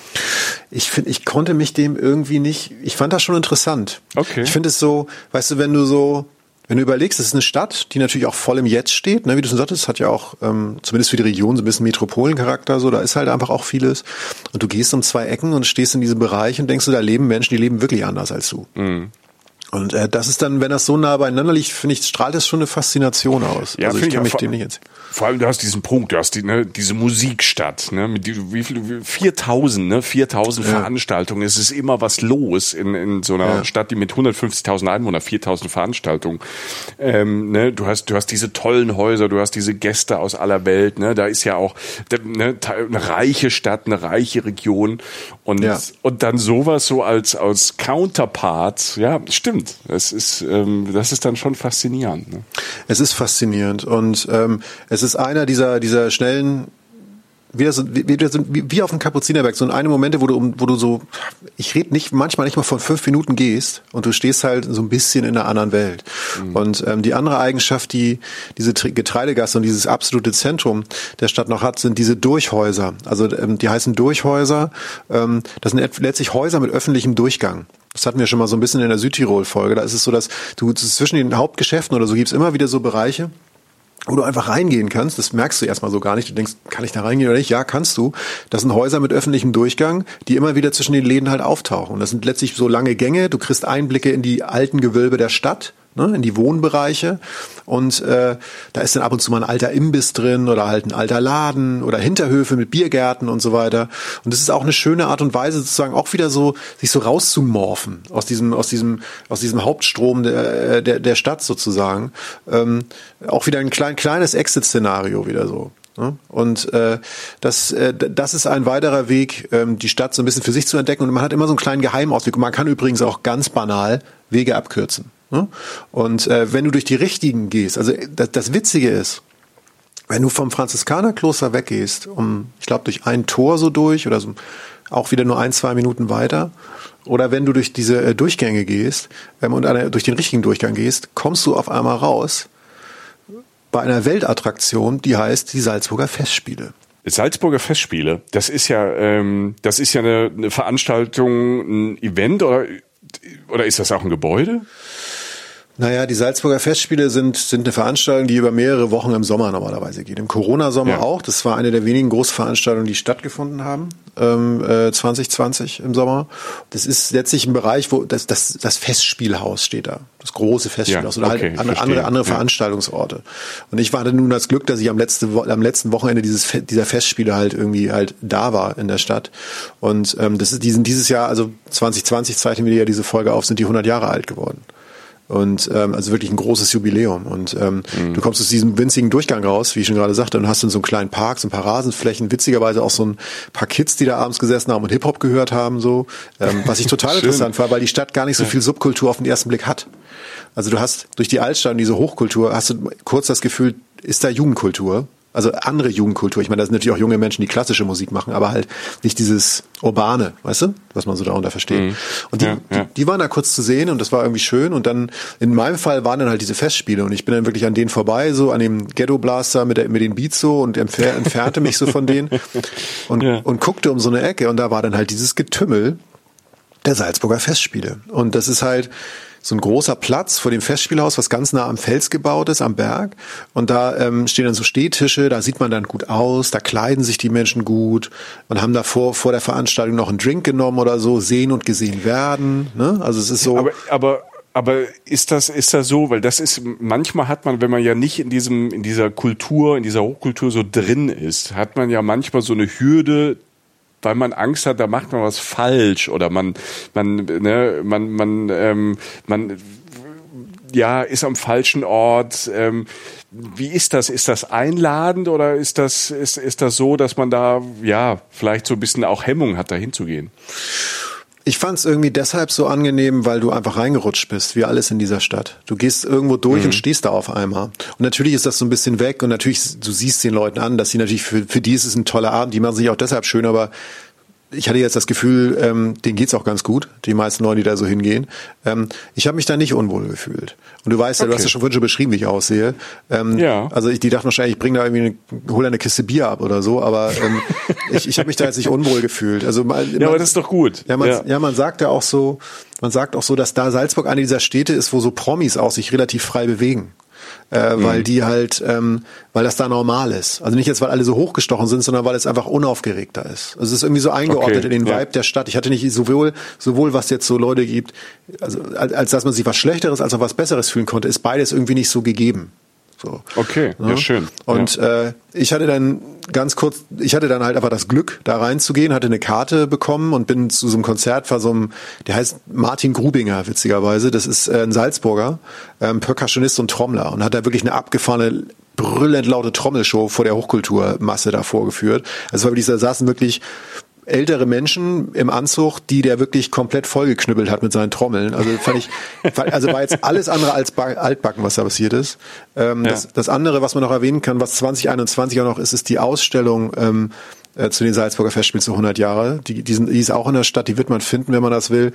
Speaker 3: Ich finde, ich konnte mich dem irgendwie nicht. Ich fand das schon interessant.
Speaker 2: Okay.
Speaker 3: Ich finde es so, weißt du, wenn du so wenn du überlegst, es ist eine Stadt, die natürlich auch voll im Jetzt steht, ne, wie du schon sagtest, hat ja auch ähm, zumindest für die Region so ein bisschen Metropolencharakter, so da ist halt einfach auch vieles. Und du gehst um zwei Ecken und stehst in diesem Bereich und denkst du, da leben Menschen, die leben wirklich anders als du. Mhm. Und äh, das ist dann, wenn das so nah beieinander liegt, finde ich, strahlt es schon eine Faszination aus.
Speaker 2: Ja,
Speaker 3: also ich kann mich dem nicht jetzt.
Speaker 2: Vor allem, du hast diesen Punkt, du hast die, ne, diese Musikstadt, ne, mit die, wie viel, 4000, ne, 4000 ja. Veranstaltungen. Es ist immer was los in, in so einer ja. Stadt, die mit 150.000 Einwohnern, 4000 Veranstaltungen. Ähm, ne, du hast, du hast diese tollen Häuser, du hast diese Gäste aus aller Welt, ne, da ist ja auch ne, eine reiche Stadt, eine reiche Region und, ja. und dann sowas so als, als Counterpart, ja, stimmt stimmt. Es ist, ähm, das ist dann schon faszinierend. Ne?
Speaker 3: Es ist faszinierend und ähm, es ist einer dieser dieser schnellen wie, das, wie, wie, wie auf dem Kapuzinerberg, so eine Momente, wo du, wo du so, ich rede nicht, manchmal nicht mal von fünf Minuten gehst und du stehst halt so ein bisschen in einer anderen Welt. Mhm. Und ähm, die andere Eigenschaft, die diese Getreidegasse und dieses absolute Zentrum der Stadt noch hat, sind diese Durchhäuser. Also ähm, die heißen Durchhäuser. Ähm, das sind letztlich Häuser mit öffentlichem Durchgang. Das hatten wir schon mal so ein bisschen in der Südtirol-Folge. Da ist es so, dass du zwischen den Hauptgeschäften oder so gibt's immer wieder so Bereiche, wo du einfach reingehen kannst. Das merkst du erstmal so gar nicht. Du denkst, kann ich da reingehen oder nicht? Ja, kannst du. Das sind Häuser mit öffentlichem Durchgang, die immer wieder zwischen den Läden halt auftauchen. Das sind letztlich so lange Gänge. Du kriegst Einblicke in die alten Gewölbe der Stadt ne, in die Wohnbereiche. Und äh, da ist dann ab und zu mal ein alter Imbiss drin oder halt ein alter Laden oder Hinterhöfe mit Biergärten und so weiter. Und das ist auch eine schöne Art und Weise, sozusagen auch wieder so, sich so rauszumorphen aus diesem, aus diesem, aus diesem Hauptstrom der, der, der Stadt sozusagen. Ähm, auch wieder ein klein, kleines Exit-Szenario wieder so. Ne? Und äh, das, äh, das ist ein weiterer Weg, ähm, die Stadt so ein bisschen für sich zu entdecken. Und man hat immer so einen kleinen Geheimausweg. Man kann übrigens auch ganz banal Wege abkürzen. Ne? Und äh, wenn du durch die richtigen gehst, also das, das Witzige ist, wenn du vom Franziskanerkloster weggehst, um, ich glaube, durch ein Tor so durch oder so, auch wieder nur ein, zwei Minuten weiter, oder wenn du durch diese äh, Durchgänge gehst ähm, und eine, durch den richtigen Durchgang gehst, kommst du auf einmal raus bei einer Weltattraktion, die heißt die Salzburger Festspiele.
Speaker 2: Salzburger Festspiele, das ist ja, ähm, das ist ja eine, eine Veranstaltung, ein Event oder oder ist das auch ein Gebäude?
Speaker 3: Naja, die Salzburger Festspiele sind, sind eine Veranstaltung, die über mehrere Wochen im Sommer normalerweise geht. Im Corona-Sommer ja. auch. Das war eine der wenigen Großveranstaltungen, die stattgefunden haben, ähm, äh, 2020 im Sommer. Das ist letztlich ein Bereich, wo das, das, das Festspielhaus steht da. Das große Festspielhaus ja, oder halt andere, andere, andere ja. Veranstaltungsorte. Und ich hatte nun das Glück, dass ich am, letzte, am letzten Wochenende dieses, dieser Festspiele halt irgendwie halt da war in der Stadt. Und ähm, das ist, die sind dieses Jahr, also 2020 zeichnen wir ja diese Folge auf, sind die 100 Jahre alt geworden. Und ähm, also wirklich ein großes Jubiläum. Und ähm, mhm. du kommst aus diesem winzigen Durchgang raus, wie ich schon gerade sagte, und hast in so einen kleinen Park, so ein paar Rasenflächen, witzigerweise auch so ein paar Kids, die da abends gesessen haben und Hip-Hop gehört haben, so. Ähm, was ich total interessant war, weil die Stadt gar nicht so viel Subkultur auf den ersten Blick hat. Also du hast durch die Altstadt und diese Hochkultur, hast du kurz das Gefühl, ist da Jugendkultur also andere Jugendkultur. Ich meine, da sind natürlich auch junge Menschen, die klassische Musik machen, aber halt nicht dieses urbane, weißt du, was man so darunter versteht. Mhm. Und die, ja, ja. Die, die, waren da kurz zu sehen und das war irgendwie schön. Und dann in meinem Fall waren dann halt diese Festspiele und ich bin dann wirklich an denen vorbei, so an dem Ghetto Blaster mit, der, mit den Beats so und entfer entfernte mich so von denen und, ja. und guckte um so eine Ecke und da war dann halt dieses Getümmel der Salzburger Festspiele. Und das ist halt, so ein großer Platz vor dem Festspielhaus, was ganz nah am Fels gebaut ist, am Berg. Und da ähm, stehen dann so Stehtische, da sieht man dann gut aus, da kleiden sich die Menschen gut und haben davor vor der Veranstaltung noch einen Drink genommen oder so, sehen und gesehen werden. Ne? Also es ist so.
Speaker 2: Aber, aber aber ist das ist das so, weil das ist manchmal hat man, wenn man ja nicht in diesem in dieser Kultur, in dieser Hochkultur so drin ist, hat man ja manchmal so eine Hürde weil man Angst hat, da macht man was falsch oder man, man, ne, man, man, ähm, man, ja, ist am falschen Ort. Ähm, wie ist das? Ist das einladend oder ist das, ist, ist das so, dass man da, ja, vielleicht so ein bisschen auch Hemmung hat, da hinzugehen?
Speaker 3: Ich fand es irgendwie deshalb so angenehm, weil du einfach reingerutscht bist, wie alles in dieser Stadt. Du gehst irgendwo durch mhm. und stehst da auf einmal. Und natürlich ist das so ein bisschen weg und natürlich, du siehst den Leuten an, dass sie natürlich, für, für die ist es ein toller Abend, die machen sich auch deshalb schön, aber ich hatte jetzt das Gefühl, ähm, denen geht's auch ganz gut, die meisten Leute, die da so hingehen. Ähm, ich habe mich da nicht unwohl gefühlt. Und du weißt ja, okay. du hast ja schon vorhin schon beschrieben, wie ich aussehe. Ähm, ja. Also ich, die dachten wahrscheinlich, ich bringe da irgendwie eine, hol da eine Kiste Bier ab oder so, aber ähm, ich, ich habe mich da jetzt nicht unwohl gefühlt. Also
Speaker 2: mal, ja, man, aber das ist doch gut.
Speaker 3: Ja, man, ja. ja, man sagt ja auch so, man sagt auch so, dass da Salzburg eine dieser Städte ist, wo so Promis auch sich relativ frei bewegen äh, mhm. weil die halt, ähm, weil das da normal ist. Also nicht jetzt, weil alle so hochgestochen sind, sondern weil es einfach unaufgeregter ist. Also es ist irgendwie so eingeordnet okay, in den ja. Vibe der Stadt. Ich hatte nicht sowohl, sowohl was jetzt so Leute gibt, also als, als dass man sich was Schlechteres als auch was Besseres fühlen konnte, ist beides irgendwie nicht so gegeben. So.
Speaker 2: Okay, ja, ja schön.
Speaker 3: Und
Speaker 2: ja.
Speaker 3: Äh, ich hatte dann ganz kurz, ich hatte dann halt einfach das Glück, da reinzugehen, hatte eine Karte bekommen und bin zu so einem Konzert vor so einem, der heißt Martin Grubinger, witzigerweise. Das ist äh, ein Salzburger, ähm, Percussionist und Trommler und hat da wirklich eine abgefahrene brüllend laute Trommelshow vor der Hochkulturmasse da vorgeführt. Also war wirklich, da saßen wirklich ältere Menschen im Anzug, die der wirklich komplett vollgeknüppelt hat mit seinen Trommeln. Also fand ich, also war jetzt alles andere als altbacken, was da passiert ist. Ähm, ja. das, das andere, was man noch erwähnen kann, was 2021 auch noch ist, ist die Ausstellung ähm, äh, zu den Salzburger Festspielen zu 100 Jahre. Die, die, sind, die ist auch in der Stadt, die wird man finden, wenn man das will.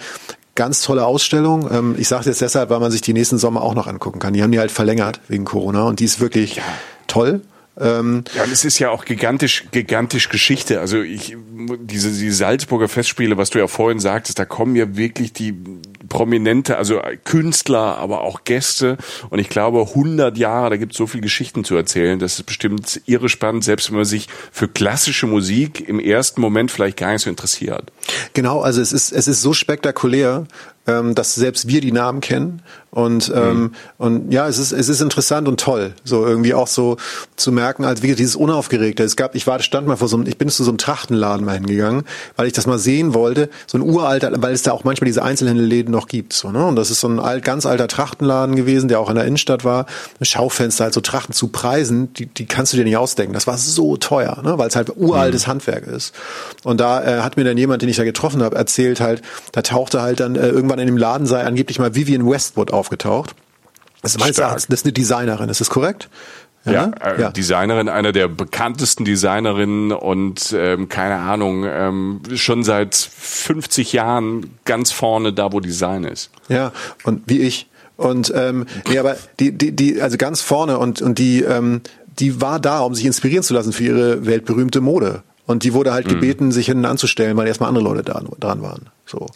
Speaker 3: Ganz tolle Ausstellung. Ähm, ich sage jetzt deshalb, weil man sich die nächsten Sommer auch noch angucken kann. Die haben die halt verlängert wegen Corona und die ist wirklich ja. toll.
Speaker 2: Ähm, ja, und es ist ja auch gigantisch, gigantisch Geschichte. Also ich, diese, diese Salzburger Festspiele, was du ja vorhin sagtest, da kommen ja wirklich die Prominente, also Künstler, aber auch Gäste. Und ich glaube, 100 Jahre, da gibt es so viele Geschichten zu erzählen. Das ist bestimmt irre spannend, selbst wenn man sich für klassische Musik im ersten Moment vielleicht gar nicht so interessiert.
Speaker 3: Genau, also es ist, es ist so spektakulär, ähm, dass selbst wir die Namen kennen und ähm, mhm. und ja, es ist es ist interessant und toll, so irgendwie auch so zu merken, als wie dieses unaufgeregte. Es gab, ich war stand mal vor so einem, ich bin zu so einem Trachtenladen mal hingegangen, weil ich das mal sehen wollte, so ein uralter, weil es da auch manchmal diese Einzelhändelläden noch gibt, so ne. Und das ist so ein alt, ganz alter Trachtenladen gewesen, der auch in der Innenstadt war. Ein Schaufenster, halt so Trachten zu Preisen, die die kannst du dir nicht ausdenken. Das war so teuer, ne, weil es halt uraltes mhm. Handwerk ist. Und da äh, hat mir dann jemand, den ich da getroffen habe, erzählt halt, da tauchte halt dann äh, irgendwann in dem Laden sei angeblich mal Vivian Westwood aufgetaucht. Das ist meines Erachtens, das ist eine Designerin, ist das korrekt?
Speaker 2: Ja, ja, äh, ja, Designerin, einer der bekanntesten Designerinnen und ähm, keine Ahnung, ähm, schon seit 50 Jahren ganz vorne da, wo Design ist.
Speaker 3: Ja, und wie ich. Und ähm, nee, aber die, die, die, also ganz vorne und und die, ähm, die war da, um sich inspirieren zu lassen für ihre weltberühmte Mode. Und die wurde halt mhm. gebeten, sich hinten anzustellen, weil erstmal andere Leute da, dran waren. So.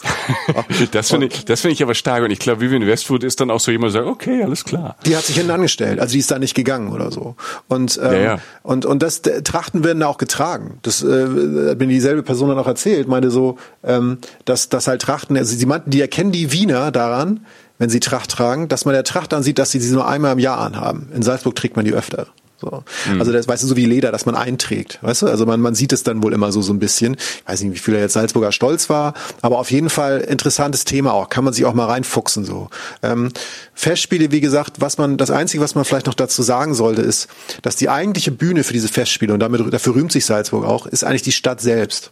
Speaker 2: das finde ich, das finde ich aber stark. Und ich glaube, Vivian Westwood ist dann auch so jemand, der sagt, okay, alles klar.
Speaker 3: Die hat sich hinten angestellt. Also die ist da nicht gegangen oder so. Und, ähm, ja, ja. und, und das, Trachten werden da auch getragen. Das, äh, hat mir dieselbe Person dann auch erzählt, meinte so, ähm, dass, dass halt Trachten, also sie meinten, die erkennen die Wiener daran, wenn sie Tracht tragen, dass man der Tracht ansieht, dass sie sie nur einmal im Jahr anhaben. In Salzburg trägt man die öfter. So. Mhm. Also das weißt du, so wie Leder, dass man einträgt, weißt du? Also man, man sieht es dann wohl immer so so ein bisschen. Ich weiß nicht, wie viel er jetzt Salzburger stolz war, aber auf jeden Fall interessantes Thema auch. Kann man sich auch mal reinfuchsen so. Ähm, Festspiele, wie gesagt, was man, das Einzige, was man vielleicht noch dazu sagen sollte, ist, dass die eigentliche Bühne für diese Festspiele, und damit dafür rühmt sich Salzburg auch, ist eigentlich die Stadt selbst.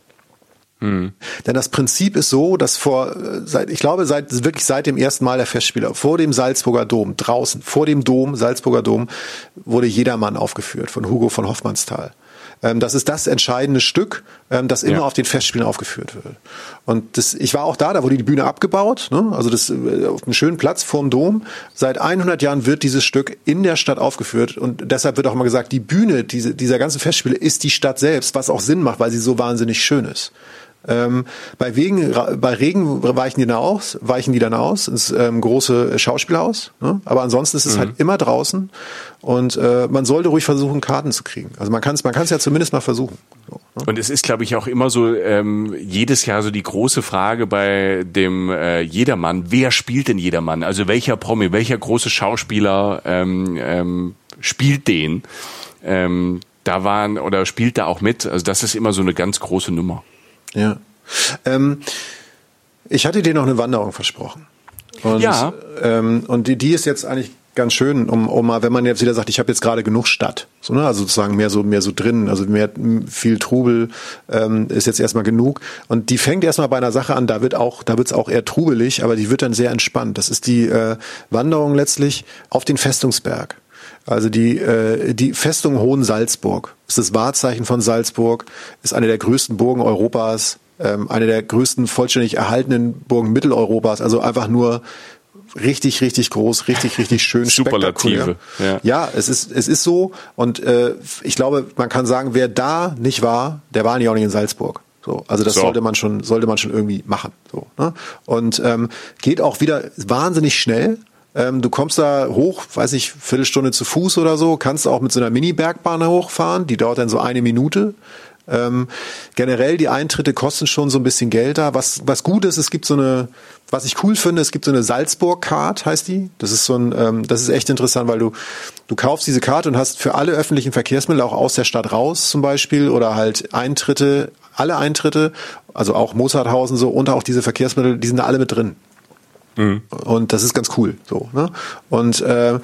Speaker 3: Mhm. Denn das Prinzip ist so, dass vor, seit, ich glaube, seit, wirklich seit dem ersten Mal der Festspieler, vor dem Salzburger Dom, draußen, vor dem Dom, Salzburger Dom, wurde Jedermann aufgeführt von Hugo von Hoffmannsthal. Ähm, das ist das entscheidende Stück, ähm, das immer ja. auf den Festspielen aufgeführt wird. Und das, ich war auch da, da wurde die Bühne abgebaut, ne? also das äh, auf einem schönen Platz vorm Dom. Seit 100 Jahren wird dieses Stück in der Stadt aufgeführt und deshalb wird auch immer gesagt, die Bühne diese, dieser ganzen Festspiele ist die Stadt selbst, was auch Sinn macht, weil sie so wahnsinnig schön ist. Ähm, bei, Wegen, bei Regen weichen die dann aus, weichen die dann aus ins ähm, große Schauspielhaus. Ne? Aber ansonsten ist es halt mhm. halt immer draußen und äh, man sollte ruhig versuchen, Karten zu kriegen. Also man kann es man kann's ja zumindest mal versuchen. So,
Speaker 2: ne? Und es ist, glaube ich, auch immer so ähm, jedes Jahr so die große Frage bei dem äh, Jedermann, wer spielt denn Jedermann? Also welcher Promi, welcher große Schauspieler ähm, ähm, spielt den? Ähm, da waren oder spielt da auch mit. Also das ist immer so eine ganz große Nummer.
Speaker 3: Ja. Ähm, ich hatte dir noch eine Wanderung versprochen. Und, ja. Ähm, und die, die ist jetzt eigentlich ganz schön, um, um mal, wenn man jetzt wieder sagt, ich habe jetzt gerade genug Stadt, so, ne? also sozusagen mehr so mehr so drin, also mehr viel Trubel ähm, ist jetzt erstmal genug. Und die fängt erstmal bei einer Sache an, da wird auch, da wird's auch eher trubelig, aber die wird dann sehr entspannt. Das ist die äh, Wanderung letztlich auf den Festungsberg. Also die, äh, die Festung Hohen Salzburg ist das Wahrzeichen von Salzburg, ist eine der größten Burgen Europas, ähm, eine der größten vollständig erhaltenen Burgen Mitteleuropas. Also einfach nur richtig, richtig groß, richtig, richtig schön, spektakulär. Ja. ja, es ist, es ist so. Und äh, ich glaube, man kann sagen, wer da nicht war, der war nicht auch nicht in Salzburg. So, also das so. sollte man schon, sollte man schon irgendwie machen. So, ne? Und ähm, geht auch wieder wahnsinnig schnell. Ähm, du kommst da hoch, weiß ich, Viertelstunde zu Fuß oder so, kannst auch mit so einer Mini-Bergbahn hochfahren, die dauert dann so eine Minute. Ähm, generell die Eintritte kosten schon so ein bisschen Geld da. Was, was gut ist, es gibt so eine, was ich cool finde, es gibt so eine Salzburg-Card, heißt die. Das ist so ein, ähm, das ist echt interessant, weil du, du kaufst diese Karte und hast für alle öffentlichen Verkehrsmittel auch aus der Stadt raus zum Beispiel oder halt Eintritte, alle Eintritte, also auch Mozarthausen so und auch diese Verkehrsmittel, die sind da alle mit drin. Mhm. Und das ist ganz cool. So, ne? Und äh,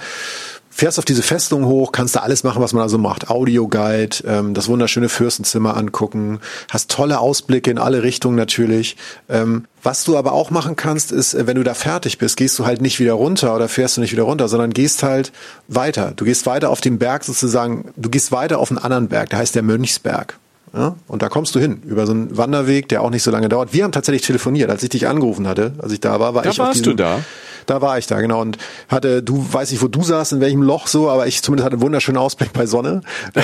Speaker 3: fährst auf diese Festung hoch, kannst da alles machen, was man da so macht. Audioguide, ähm, das wunderschöne Fürstenzimmer angucken, hast tolle Ausblicke in alle Richtungen natürlich. Ähm, was du aber auch machen kannst, ist, äh, wenn du da fertig bist, gehst du halt nicht wieder runter oder fährst du nicht wieder runter, sondern gehst halt weiter. Du gehst weiter auf den Berg sozusagen, du gehst weiter auf einen anderen Berg, der heißt der Mönchsberg. Ja, und da kommst du hin über so einen Wanderweg, der auch nicht so lange dauert. Wir haben tatsächlich telefoniert, als ich dich angerufen hatte, als ich da war, war
Speaker 2: da
Speaker 3: ich
Speaker 2: warst
Speaker 3: auf diesem,
Speaker 2: du da?
Speaker 3: Da war ich da, genau. Und hatte, du weiß nicht, wo du saßt, in welchem Loch so, aber ich zumindest hatte einen wunderschönen Ausblick bei Sonne. Ähm,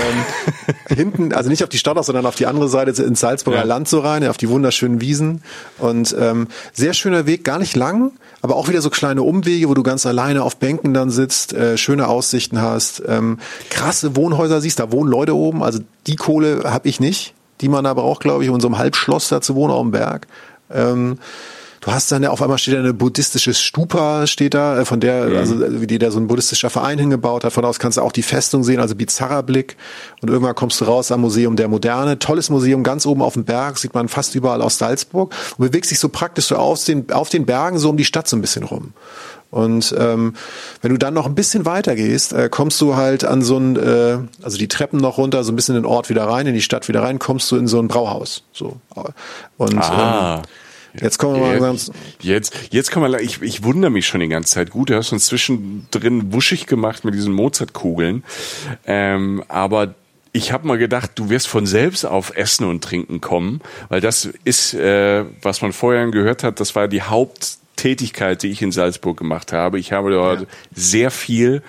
Speaker 3: hinten, also nicht auf die Stadt, sondern auf die andere Seite ins Salzburger ja. Land so rein, auf die wunderschönen Wiesen. Und ähm, sehr schöner Weg, gar nicht lang, aber auch wieder so kleine Umwege, wo du ganz alleine auf Bänken dann sitzt, äh, schöne Aussichten hast, ähm, krasse Wohnhäuser siehst, da wohnen Leute oben, also die Kohle habe ich nicht die man da braucht, glaube ich, um in so einem Halbschloss da zu wohnen auf dem Berg. Ähm, du hast dann ja auf einmal steht da eine buddhistische Stupa, steht da, äh, von der, mhm. also äh, wie die da so ein buddhistischer Verein hingebaut hat. Von aus kannst du auch die Festung sehen, also bizarrer Blick. Und irgendwann kommst du raus am Museum der Moderne. Tolles Museum, ganz oben auf dem Berg, sieht man fast überall aus Salzburg. Und bewegst dich so praktisch so auf den, auf den Bergen so um die Stadt so ein bisschen rum. Und ähm, wenn du dann noch ein bisschen weiter gehst, äh, kommst du halt an so ein, äh, also die Treppen noch runter, so ein bisschen in den Ort wieder rein, in die Stadt wieder rein, kommst du in so ein Brauhaus. So. Und ah. ähm, Jetzt kommen wir mal ganz.
Speaker 2: Jetzt, jetzt kommen wir, ich, ich wundere mich schon die ganze Zeit. Gut, du hast uns zwischendrin wuschig gemacht mit diesen Mozartkugeln. Ähm, aber ich habe mal gedacht, du wirst von selbst auf Essen und Trinken kommen, weil das ist, äh, was man vorher gehört hat, das war die Haupt Tätigkeit, die ich in Salzburg gemacht habe. Ich habe dort ja. sehr viel,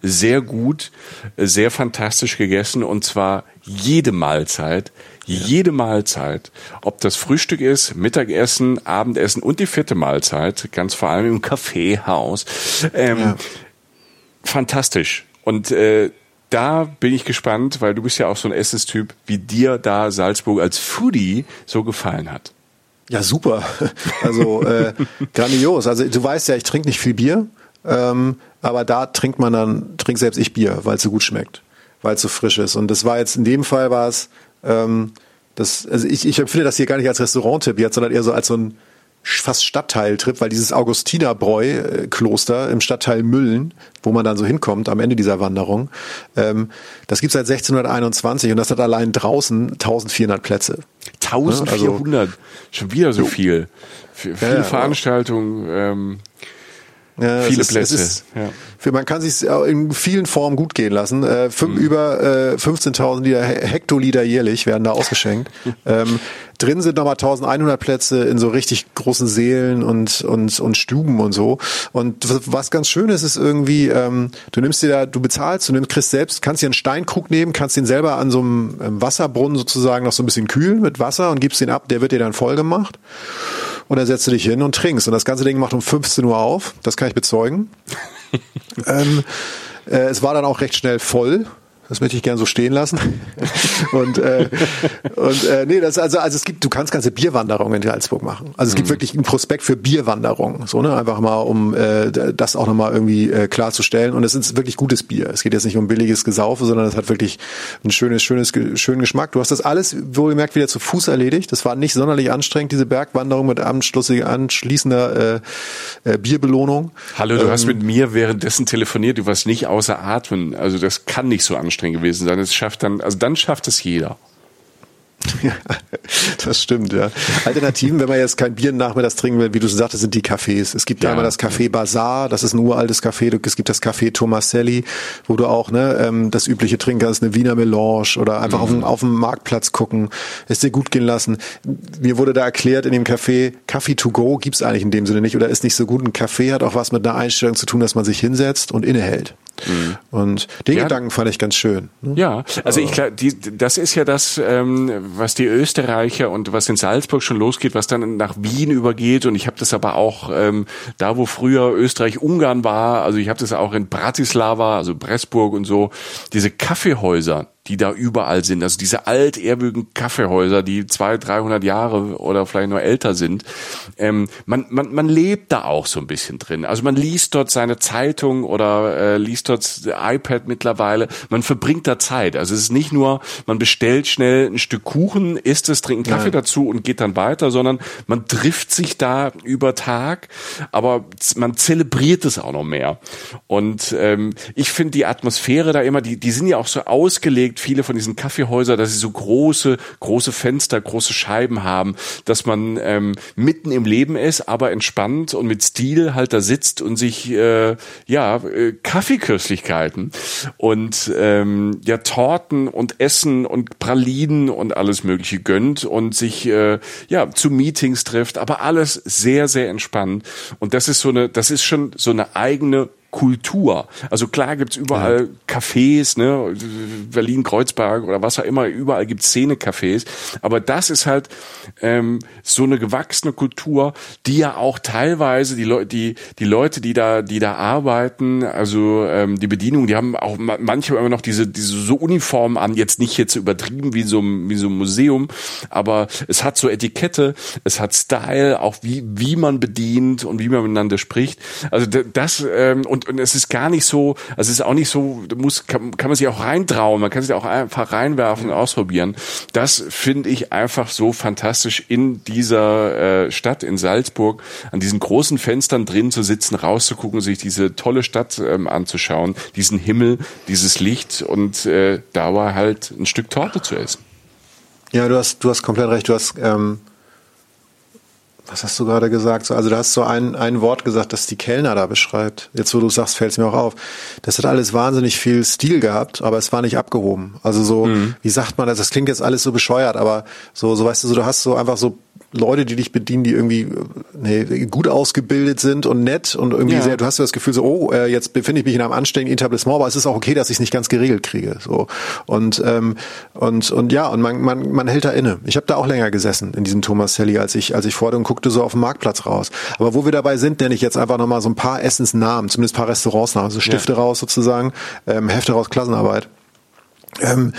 Speaker 2: sehr gut, sehr fantastisch gegessen und zwar jede Mahlzeit, jede Mahlzeit, ob das Frühstück ist, Mittagessen, Abendessen und die vierte Mahlzeit, ganz vor allem im Kaffeehaus, ähm, ja. fantastisch. Und äh, da bin ich gespannt, weil du bist ja auch so ein Essenstyp, wie dir da Salzburg als Foodie so gefallen hat.
Speaker 3: Ja, super. Also äh, grandios. Also du weißt ja, ich trinke nicht viel Bier, ähm, aber da trinkt man dann, trinkt selbst ich Bier, weil es so gut schmeckt, weil es so frisch ist. Und das war jetzt in dem Fall war es, ähm, das, also ich, ich empfinde das hier gar nicht als Restaurant-Tipp jetzt, sondern eher so als so ein fast Stadtteiltrip, weil dieses Augustinerbräu-Kloster im Stadtteil Müllen, wo man dann so hinkommt am Ende dieser Wanderung, ähm, das gibt seit 1621 und das hat allein draußen 1400 Plätze.
Speaker 2: 1400, also, schon wieder so viel. Viele ja, Veranstaltungen. Ähm,
Speaker 3: ja, viele Plätze. Ist, ja. Man kann sich in vielen Formen gut gehen lassen. Äh, fünf, mhm. Über äh, 15.000 Liter, Hektoliter jährlich werden da ausgeschenkt. ähm, drin sind nochmal 1100 Plätze in so richtig großen Sälen und, und, und Stuben und so. Und was ganz schön ist, ist irgendwie, ähm, du nimmst dir da, du bezahlst, du nimmst, kriegst selbst, kannst dir einen Steinkrug nehmen, kannst den selber an so einem ähm, Wasserbrunnen sozusagen noch so ein bisschen kühlen mit Wasser und gibst den ab, der wird dir dann voll gemacht und dann setzt du dich hin und trinkst. Und das ganze Ding macht um 15 Uhr auf. Das kann ich bezeugen. Ähm, äh, es war dann auch recht schnell voll. Das möchte ich gern so stehen lassen. und äh, und äh, nee, das also also es gibt du kannst ganze Bierwanderungen in Salzburg machen. Also es gibt mhm. wirklich einen Prospekt für Bierwanderungen, so ne, einfach mal um äh, das auch nochmal irgendwie äh, klarzustellen und es ist wirklich gutes Bier. Es geht jetzt nicht um billiges Gesaufe, sondern es hat wirklich ein schönes schönes schönen Geschmack. Du hast das alles wohlgemerkt wieder zu Fuß erledigt. Das war nicht sonderlich anstrengend diese Bergwanderung mit anschließender äh, äh, Bierbelohnung.
Speaker 2: Hallo, du ähm, hast mit mir währenddessen telefoniert, du warst nicht außer Atmen. Also das kann nicht so anstrengend anstrengend gewesen sein. Es schafft dann, also dann schafft es jeder.
Speaker 3: Ja, das stimmt, ja. Alternativen, wenn man jetzt kein Bier nachmittags trinken will, wie du sagtest, sind die Cafés. Es gibt ja. einmal das Café Bazar, das ist ein uraltes Café. Es gibt das Café Tomaselli, wo du auch ne, ähm, das übliche trinken kannst, eine Wiener Melange oder einfach mhm. auf, dem, auf dem Marktplatz gucken, es dir gut gehen lassen. Mir wurde da erklärt in dem Café, Kaffee to go gibt's eigentlich in dem Sinne nicht oder ist nicht so gut. Ein Café hat auch was mit einer Einstellung zu tun, dass man sich hinsetzt und innehält. Mhm. Und den ja. Gedanken fand ich ganz schön.
Speaker 2: Ne? Ja, also ich glaube, das ist ja das, ähm, was die Österreicher und was in Salzburg schon losgeht, was dann nach Wien übergeht. Und ich habe das aber auch ähm, da, wo früher Österreich-Ungarn war. Also ich habe das auch in Bratislava, also Pressburg und so. Diese Kaffeehäuser, die da überall sind. Also diese altehrwürdigen Kaffeehäuser, die zwei, dreihundert Jahre oder vielleicht nur älter sind. Ähm, man, man, man lebt da auch so ein bisschen drin. Also man liest dort seine Zeitung oder äh, liest dort iPad mittlerweile. Man verbringt da Zeit. Also es ist nicht nur, man bestellt schnell ein Stück Kuchen, isst es, trinkt einen Kaffee Nein. dazu und geht dann weiter, sondern man trifft sich da über Tag, aber man zelebriert es auch noch mehr. Und ähm, ich finde die Atmosphäre da immer, die, die sind ja auch so ausgelegt, gibt viele von diesen Kaffeehäusern, dass sie so große, große Fenster, große Scheiben haben, dass man ähm, mitten im Leben ist, aber entspannt und mit Stil halt da sitzt und sich äh, ja äh, Kaffeeköstlichkeiten und ähm, ja Torten und Essen und Pralinen und alles Mögliche gönnt und sich äh, ja zu Meetings trifft, aber alles sehr sehr entspannt. Und das ist so eine, das ist schon so eine eigene Kultur. Also klar gibt's überall ja. Cafés, ne, Berlin, Kreuzberg oder was auch immer, überall gibt's Szene-Cafés. Aber das ist halt ähm, so eine gewachsene Kultur, die ja auch teilweise die Leute, die die Leute, die da, die da arbeiten, also ähm, die Bedienung, die haben auch manchmal immer noch diese diese so Uniformen an, jetzt nicht jetzt übertrieben wie so wie so ein Museum, aber es hat so Etikette, es hat Style, auch wie wie man bedient und wie man miteinander spricht. Also das ähm, und und, es ist gar nicht so, also es ist auch nicht so, muss, kann, kann man sich auch reintrauen, man kann sich auch einfach reinwerfen und ausprobieren. Das finde ich einfach so fantastisch in dieser äh, Stadt in Salzburg, an diesen großen Fenstern drin zu sitzen, rauszugucken, sich diese tolle Stadt ähm, anzuschauen, diesen Himmel, dieses Licht und äh, da halt ein Stück Torte zu essen.
Speaker 3: Ja, du hast, du hast komplett recht. Du hast ähm, was hast du gerade gesagt? Also du hast so ein, ein Wort gesagt, das die Kellner da beschreibt. Jetzt, wo du sagst, fällt es mir auch auf. Das hat alles wahnsinnig viel Stil gehabt, aber es war nicht abgehoben. Also so, mhm. wie sagt man das? Das klingt jetzt alles so bescheuert, aber so, so weißt du, so, du hast so einfach so Leute, die dich bedienen, die irgendwie nee, gut ausgebildet sind und nett und irgendwie
Speaker 2: Ja.
Speaker 3: sehr, du hast das Gefühl so, oh, äh, jetzt befinde ich mich in einem anständigen Etablissement, aber es ist auch okay, dass ich es nicht ganz geregelt kriege. So und ähm, und und ja, und man man man hält da inne. Ich habe da auch länger gesessen in diesem Thomas Sally, als ich als ich vor und guckte so auf den Marktplatz raus. Aber wo wir dabei sind, nenne ich jetzt einfach nochmal so ein paar Essensnamen, zumindest ein paar Restaurantsnamen, also Stifte raus sozusagen, ähm, Hefte raus, Klassenarbeit. Ähm,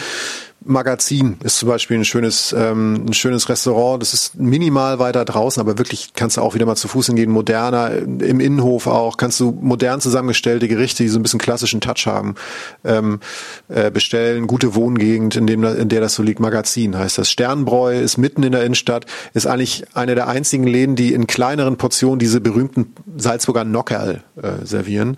Speaker 3: Magazin ist zum Beispiel ein schönes, ähm, ein schönes Restaurant. Das ist minimal weiter draußen, aber wirklich kannst du auch wieder mal zu Fuß hingehen. Moderner, im Innenhof auch, kannst du modern zusammengestellte Gerichte, die so ein bisschen klassischen Touch haben, ähm, äh, bestellen. Gute Wohngegend, in, dem, in der das so liegt. Magazin heißt das. Sternbräu ist mitten in der Innenstadt, ist eigentlich eine der einzigen Läden, die in kleineren Portionen diese berühmten Salzburger Nockerl äh, servieren.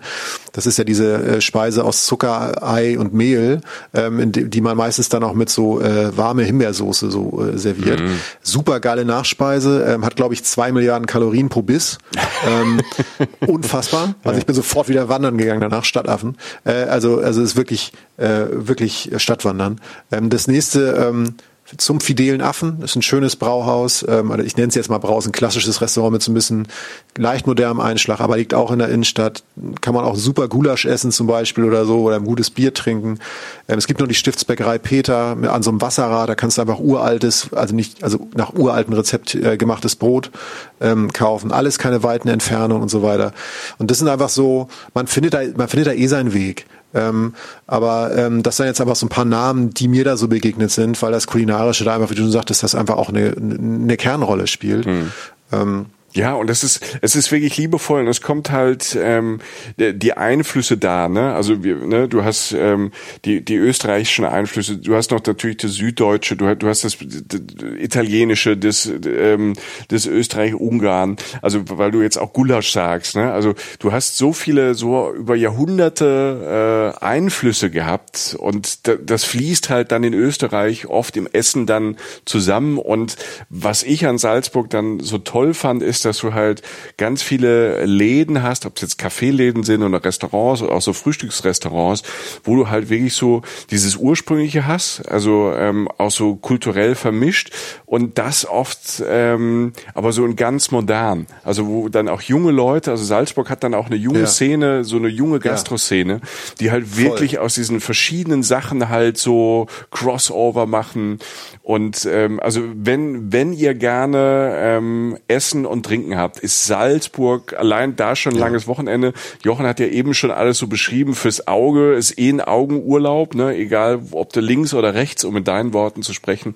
Speaker 3: Das ist ja diese äh, Speise aus Zucker, Ei und Mehl, ähm, in die, die man meistens dann auch mit so äh, warme Himbeersoße so äh, serviert. Super geile Nachspeise, ähm, hat glaube ich zwei Milliarden Kalorien pro Biss. Ähm, unfassbar. Also ich bin sofort wieder wandern gegangen danach, Stadtaffen. Äh, also also ist wirklich äh, wirklich Stadtwandern. Ähm, das nächste ähm, zum fidelen Affen ist ein schönes Brauhaus. Ähm, oder ich nenne es jetzt mal Brauhaus, ein klassisches Restaurant mit so ein bisschen leicht modernem Einschlag, aber liegt auch in der Innenstadt. Kann man auch super Gulasch essen zum Beispiel oder so oder ein gutes Bier trinken. Ähm, es gibt noch die Stiftsbäckerei Peter an so einem Wasserrad. Da kannst du einfach uraltes, also nicht, also nach uraltem Rezept äh, gemachtes Brot ähm, kaufen. Alles keine weiten Entfernungen und so weiter. Und das sind einfach so, man findet da, man findet da eh seinen Weg. Ähm, aber ähm, das sind jetzt einfach so ein paar Namen, die mir da so begegnet sind, weil das Kulinarische da einfach, wie du schon sagtest, das einfach auch eine, eine Kernrolle spielt. Ähm,
Speaker 2: Ja, und das ist, es ist wirklich liebevoll und es kommt halt ähm, die Einflüsse da, ne? Also wir, ne, du hast ähm, die die österreichischen Einflüsse, du hast noch natürlich das Süddeutsche, du, du hast das, das Italienische, das ähm, das Österreich-Ungarn, also weil du jetzt auch Gulasch sagst, ne? Also du hast so viele so über Jahrhunderte äh, Einflüsse gehabt und da, das fließt halt dann in Österreich oft im Essen dann zusammen und was ich an Salzburg dann so toll fand, ist, dass du halt ganz viele Läden hast, ob es jetzt Kaffeeläden sind oder Restaurants oder auch so Frühstücksrestaurants, wo du halt wirklich so dieses ursprüngliche hast, also ähm, auch so kulturell vermischt und das oft ähm, aber so in ganz modern, also wo dann auch junge Leute, also Salzburg hat dann auch eine junge
Speaker 3: Ja.
Speaker 2: Szene, so eine junge Gastroszene, die halt wirklich aus diesen verschiedenen Sachen halt so Crossover machen und ähm, also wenn wenn ihr gerne ähm, Essen und Trinken habt, ist Salzburg allein da schon ein langes Wochenende. Jochen hat ja eben schon alles so beschrieben fürs Auge, ist eh ein Augenurlaub, ne? Egal ob du links oder rechts, um in deinen Worten zu sprechen,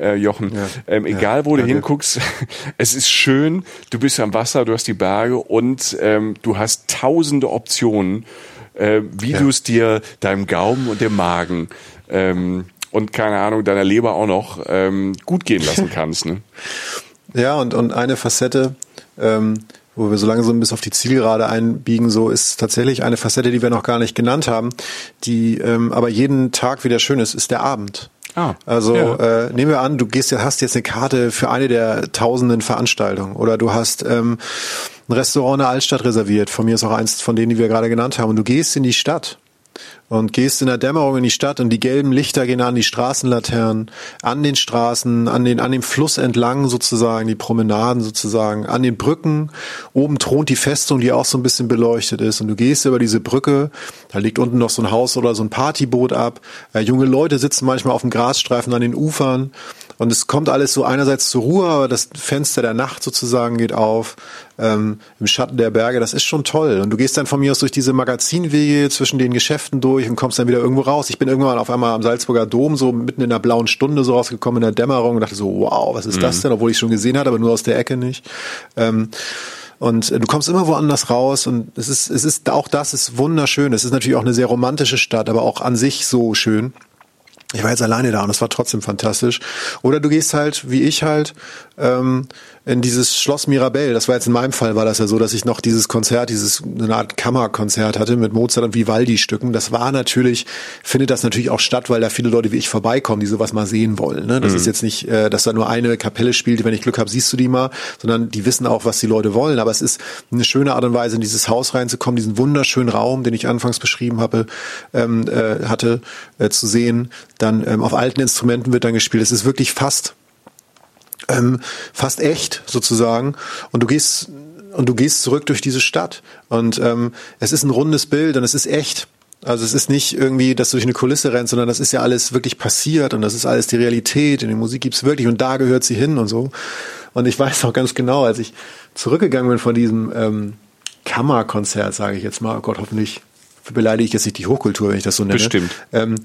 Speaker 2: äh, Jochen. Ähm, egal wo du
Speaker 3: danke.
Speaker 2: hinguckst, es ist schön. Du bist am Wasser, du hast die Berge und ähm, du hast tausende Optionen, äh, wie du es dir deinem Gaumen und dem Magen ähm, und keine Ahnung deiner Leber auch noch ähm, gut gehen lassen kannst. Ne?
Speaker 3: Ja, und, und eine Facette, ähm, wo wir so langsam bis auf die Zielgerade einbiegen, so ist tatsächlich eine Facette, die wir noch gar nicht genannt haben, die ähm, aber jeden Tag wieder schön ist, ist der Abend.
Speaker 2: Ah,
Speaker 3: also
Speaker 2: ja.
Speaker 3: äh, nehmen wir an, du gehst hast jetzt eine Karte für eine der tausenden Veranstaltungen oder du hast ähm, ein Restaurant in der Altstadt reserviert, von mir ist auch eins von denen, die wir gerade genannt haben, und du gehst in die Stadt und gehst in der Dämmerung in die Stadt und die gelben Lichter gehen an, die Straßenlaternen, an den Straßen, an den, an dem Fluss entlang sozusagen, die Promenaden sozusagen, an den Brücken. Oben thront die Festung, die auch so ein bisschen beleuchtet ist und du gehst über diese Brücke, da liegt unten noch so ein Haus oder so ein Partyboot ab. Äh, junge Leute sitzen manchmal auf dem Grasstreifen an den Ufern und es kommt alles so einerseits zur Ruhe, aber das Fenster der Nacht sozusagen geht auf ähm, im Schatten der Berge. Das ist schon toll. Und du gehst dann von mir aus durch diese Magazinwege zwischen den Geschäften durch und kommst dann wieder irgendwo raus. Ich bin irgendwann auf einmal am Salzburger Dom so mitten in der blauen Stunde so rausgekommen in der Dämmerung und dachte so, wow, was ist das denn? Obwohl ich schon gesehen hatte, aber nur aus der Ecke nicht. Ähm, und äh, du kommst immer woanders raus und es ist, es ist, auch das ist wunderschön. Es ist natürlich auch eine sehr romantische Stadt, aber auch an sich so schön. Ich war jetzt alleine da und es war trotzdem fantastisch. Oder du gehst halt, wie ich halt, ähm, in dieses Schloss Mirabell. Das war jetzt in meinem Fall war das ja so, dass ich noch dieses Konzert, dieses eine Art Kammerkonzert hatte mit Mozart und Vivaldi-Stücken. Das war natürlich, findet das natürlich auch statt, weil da viele Leute wie ich vorbeikommen, die sowas mal sehen wollen. Ne? Das ist jetzt nicht, äh, dass da nur eine Kapelle spielt, wenn ich Glück habe, siehst du die mal, sondern die wissen auch, was die Leute wollen. Aber es ist eine schöne Art und Weise, in dieses Haus reinzukommen, diesen wunderschönen Raum, den ich anfangs beschrieben habe, ähm, äh, hatte, äh, zu sehen. Dann ähm, auf alten Instrumenten wird dann gespielt. Es ist wirklich fast ähm, fast echt sozusagen. Und du gehst und du gehst zurück durch diese Stadt und ähm, es ist ein rundes Bild und es ist echt. Also es ist nicht irgendwie, dass du durch eine Kulisse rennst, sondern das ist ja alles wirklich passiert und das ist alles die Realität und die Musik gibt's wirklich und da gehört sie hin und so. Und ich weiß auch ganz genau, als ich zurückgegangen bin von diesem ähm, Kammerkonzert, sage ich jetzt mal, oh Gott, hoffentlich beleidige ich jetzt nicht die Hochkultur, wenn ich das so nenne.
Speaker 2: Bestimmt.
Speaker 3: Ähm,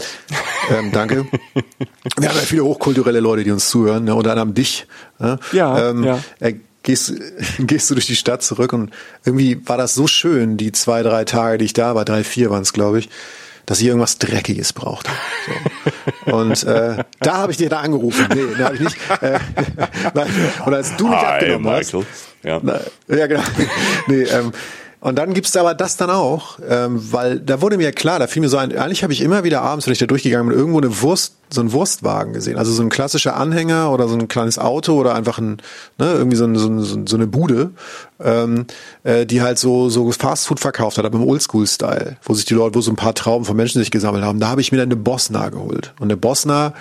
Speaker 3: ähm, danke. Wir haben ja viele hochkulturelle Leute, die uns zuhören, ne, unter anderem dich. Ne?
Speaker 2: Ja,
Speaker 3: ähm,
Speaker 2: ja.
Speaker 3: Äh, gehst, gehst du durch die Stadt zurück und irgendwie war das so schön, die zwei, drei Tage, die ich da war, drei, vier waren es, glaube ich, dass ich irgendwas Dreckiges brauchte. So. Und äh, da habe ich dir da angerufen. Nee, da habe ich nicht. Äh, nein. Und als du mich
Speaker 2: Hi,
Speaker 3: abgenommen
Speaker 2: Michael.
Speaker 3: hast.
Speaker 2: Ja.
Speaker 3: Na, ja, genau. Nee, ähm, und dann gibt's aber das dann auch, ähm, weil da wurde mir klar, da fiel mir so ein, eigentlich habe ich immer wieder abends, wenn ich da durchgegangen bin, irgendwo eine Wurst, so einen Wurstwagen gesehen. Also so ein klassischer Anhänger oder so ein kleines Auto oder einfach ein, ne, irgendwie so, ein, so, ein, so eine Bude, ähm, äh, die halt so, so Fastfood verkauft hat, aber im Oldschool-Style, wo sich die Leute, wo so ein paar Trauben von Menschen sich gesammelt haben. Da habe ich mir dann eine Bosna geholt. Und eine Bosna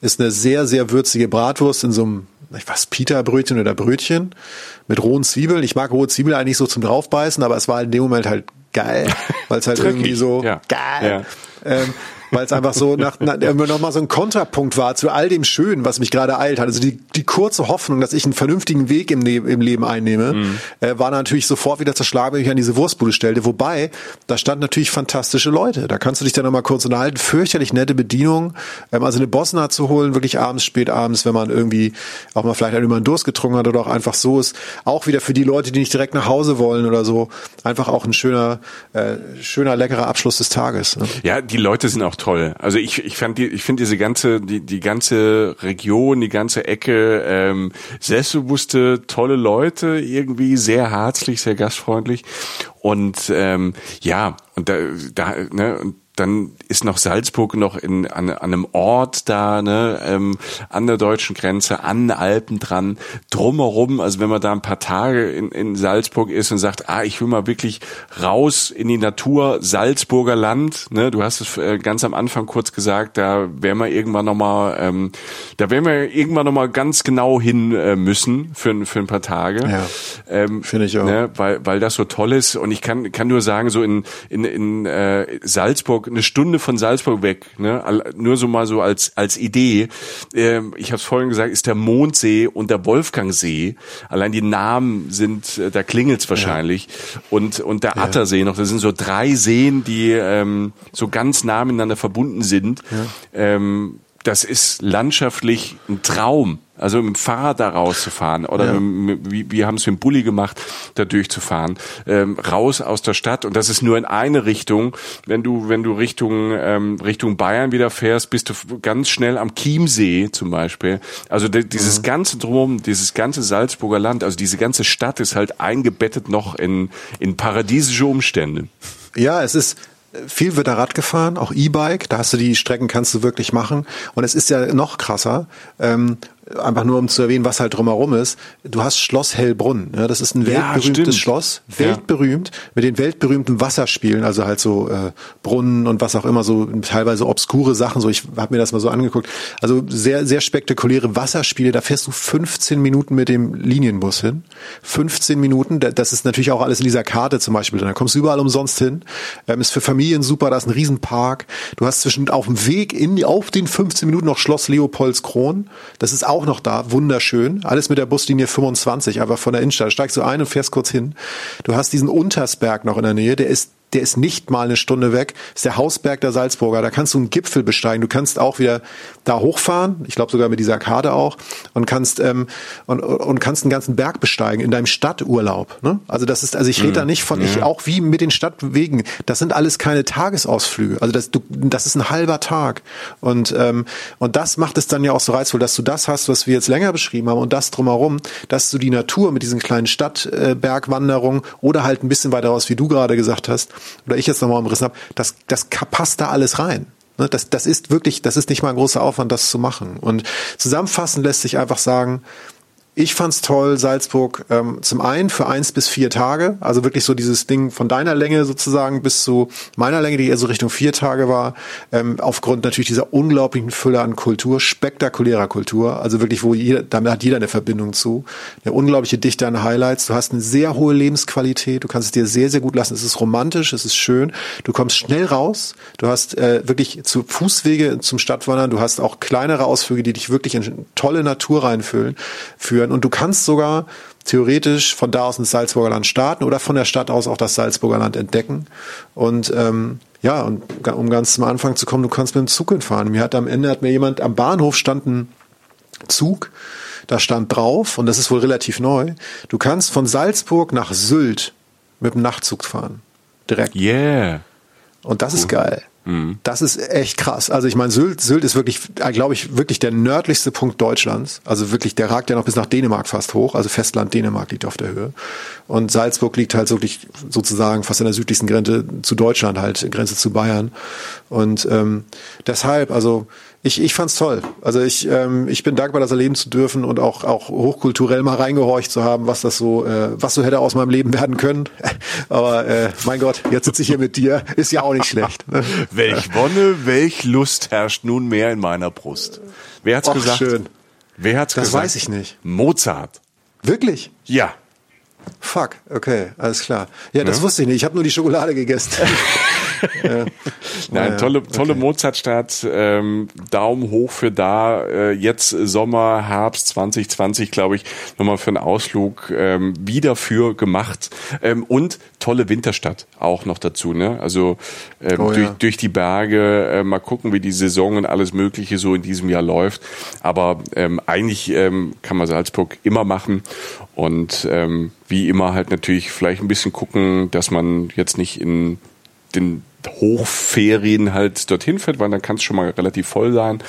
Speaker 3: ist eine sehr, sehr würzige Bratwurst in so einem ich weiß, Pita-Brötchen oder Brötchen mit rohen Zwiebeln. Ich mag rohe Zwiebeln eigentlich so zum draufbeißen, aber es war in dem Moment halt geil, weil es halt irgendwie so
Speaker 2: ja.
Speaker 3: geil. Ähm, weil es einfach so nach, nach nochmal so ein Kontrapunkt war zu all dem Schönen, was mich gerade eilt hat. Also die, die kurze Hoffnung, dass ich einen vernünftigen Weg im, im Leben einnehme,
Speaker 2: Mhm.
Speaker 3: äh, war natürlich sofort wieder zerschlagen, wenn ich an diese Wurstbude stellte. Wobei, da standen natürlich fantastische Leute. Da kannst du dich dann nochmal kurz unterhalten. Fürchterlich nette Bedienung. Ähm, also eine Bosna zu holen, wirklich abends, spät abends, wenn man irgendwie auch mal vielleicht über einen Durst getrunken hat oder auch einfach so ist. Auch wieder für die Leute, die nicht direkt nach Hause wollen oder so. Einfach auch ein schöner, äh, schöner, leckerer Abschluss des Tages. Ne?
Speaker 2: Ja, die Leute sind auch toll. Also ich, ich fand die, ich finde diese ganze, die, die ganze Region, die ganze Ecke, ähm, selbstbewusste, tolle Leute, irgendwie sehr herzlich, sehr gastfreundlich. Und ähm, ja, und da, da, ne, und dann ist noch Salzburg noch in, an, an einem Ort da, ne, ähm, an der deutschen Grenze, an den Alpen dran, drumherum, also wenn man da ein paar Tage in, in Salzburg ist und sagt, ah, ich will mal wirklich raus in die Natur, Salzburger Land, ne, du hast es äh, ganz am Anfang kurz gesagt, da werden wir irgendwann nochmal, ähm, da werden wir irgendwann nochmal ganz genau hin äh, müssen für, für ein paar Tage.
Speaker 3: Ja,
Speaker 2: ähm,
Speaker 3: finde ich auch.
Speaker 2: Ne, weil, weil das so toll ist und ich kann, kann nur sagen, so in, in, in äh, Salzburg, eine Stunde von Salzburg weg, ne, nur so mal so als, als Idee, ähm, ich habe es vorhin gesagt, ist der Mondsee und der Wolfgangsee, allein die Namen sind, äh, da klingelt's wahrscheinlich. Und, und der Attersee noch, das sind so drei Seen, die ähm, so ganz nah miteinander verbunden sind. Ähm, das ist landschaftlich ein Traum. Also mit dem Fahrrad da rauszufahren oder
Speaker 3: Ja.
Speaker 2: mit, wie, wir haben es mit dem Bulli gemacht, da durchzufahren, ähm, raus aus der Stadt und das ist nur in eine Richtung. Wenn du wenn du Richtung ähm, Richtung Bayern wieder fährst, bist du ganz schnell am Chiemsee zum Beispiel. Also dieses ganze drum, dieses ganze Salzburger Land, also diese ganze Stadt ist halt eingebettet noch in in paradiesische Umstände.
Speaker 3: Ja, es ist viel wird da Rad gefahren, auch E-Bike. Da hast du die Strecken, kannst du wirklich machen. Und es ist ja noch krasser. Ähm, einfach nur um zu erwähnen, was halt drumherum ist. Du hast Schloss Hellbrunn. Ne? Das ist ein
Speaker 2: Ja,
Speaker 3: weltberühmtes
Speaker 2: stimmt.
Speaker 3: Schloss,
Speaker 2: Ja.
Speaker 3: weltberühmt mit den weltberühmten Wasserspielen, also halt so äh, Brunnen und was auch immer, so teilweise obskure Sachen. So, ich habe mir das mal so angeguckt. Also sehr, sehr spektakuläre Wasserspiele. Da fährst du 15 Minuten mit dem Linienbus hin. 15 Minuten. Da- Das ist natürlich auch alles in dieser Karte zum Beispiel. drin. Da kommst du überall umsonst hin. Ähm, ist für Familien super. Da ist ein Riesenpark. Du hast zwischen auf dem Weg in auf den 15 Minuten noch Schloss Leopoldskron. Das ist auch noch da. Wunderschön. Alles mit der Buslinie 25, einfach von der Innenstadt. Steigst du ein und fährst kurz hin. Du hast diesen Untersberg noch in der Nähe. Der ist der ist nicht mal eine Stunde weg. Das ist der Hausberg der Salzburger. Da kannst du einen Gipfel besteigen. Du kannst auch wieder da hochfahren. Ich glaube sogar mit dieser Karte auch und kannst ähm, und, und kannst einen ganzen Berg besteigen in deinem Stadturlaub. Ne? Also das ist also ich rede da nicht von ich auch wie mit den Stadtwegen. Das sind alles keine Tagesausflüge. Also das du, das ist ein halber Tag und ähm, und das macht es dann ja auch so reizvoll, dass du das hast, was wir jetzt länger beschrieben haben und das drumherum, dass du die Natur mit diesen kleinen Stadtbergwanderungen oder halt ein bisschen weiter raus, wie du gerade gesagt hast, oder ich jetzt nochmal umrissen habe, das, das passt da alles rein. Ne, Das, das ist wirklich, das ist nicht mal ein großer Aufwand, das zu machen. Und zusammenfassend lässt sich einfach sagen, Ich fand's toll, Salzburg, ähm, zum einen für eins bis vier Tage, also wirklich so dieses Ding von deiner Länge sozusagen bis zu meiner Länge, die eher so Richtung vier Tage war, ähm, aufgrund natürlich dieser unglaublichen Fülle an Kultur, spektakulärer Kultur, also wirklich, wo jeder, damit hat jeder eine Verbindung zu, eine unglaubliche Dichte an Highlights, du hast eine sehr hohe Lebensqualität, du kannst es dir sehr, sehr gut lassen, es ist romantisch, es ist schön, du kommst schnell raus, du hast äh, wirklich zu Fußwege zum Stadtwandern, du hast auch kleinere Ausflüge, die dich wirklich in tolle Natur reinführen führen und du kannst sogar theoretisch von da aus ins Salzburger Land starten oder von der Stadt aus auch das Salzburger Land entdecken und ähm, ja, und um ganz zum Anfang zu kommen, du kannst mit dem Zug hinfahren. Mir hat am Ende hat mir jemand am Bahnhof stand ein Zug, da stand drauf, und das ist wohl relativ neu, du kannst von Salzburg nach Sylt mit dem Nachtzug fahren. Direkt.
Speaker 2: Yeah.
Speaker 3: Und das cool. ist geil. Mhm. Das ist echt krass. Also ich meine, Sylt, Sylt ist wirklich, äh, glaube ich, wirklich der nördlichste Punkt Deutschlands. Also wirklich, der ragt ja noch bis nach Dänemark fast hoch. Also Festland Dänemark liegt auf der Höhe. Und Salzburg liegt halt wirklich sozusagen fast an der südlichsten Grenze zu Deutschland, halt Grenze zu Bayern. Und ähm, deshalb, also ich, ich fand's toll. Also ich, ähm, ich bin dankbar, das erleben zu dürfen und auch, auch hochkulturell mal reingehorcht zu haben, was das so, äh, was so hätte aus meinem Leben werden können. Aber äh, mein Gott, jetzt sitze ich hier mit dir, ist ja auch nicht schlecht.
Speaker 2: welch Wonne, welch Lust herrscht nunmehr in meiner Brust. Wer hat's Och, gesagt?
Speaker 3: Schön.
Speaker 2: Wer hat's
Speaker 3: das
Speaker 2: gesagt?
Speaker 3: Das weiß ich nicht.
Speaker 2: Mozart.
Speaker 3: Wirklich?
Speaker 2: Ja.
Speaker 3: Fuck, okay, alles klar. Ja, das ja. wusste ich nicht. Ich habe nur die Schokolade gegessen.
Speaker 2: ja. Nein, tolle, tolle okay. Mozartstadt. Ähm, Daumen hoch für da. Äh, jetzt Sommer, Herbst 2020, glaube ich, nochmal für einen Ausflug ähm, wieder für gemacht. Ähm, und tolle Winterstadt auch noch dazu. Ne? Also ähm, oh, durch, ja. durch die Berge. Äh, mal gucken, wie die Saison und alles Mögliche so in diesem Jahr läuft. Aber ähm, eigentlich ähm, kann man Salzburg immer machen. Und ähm, wie immer halt natürlich vielleicht ein bisschen gucken, dass man jetzt nicht in den Hochferien halt dorthin fährt, weil dann kann es schon mal relativ voll sein.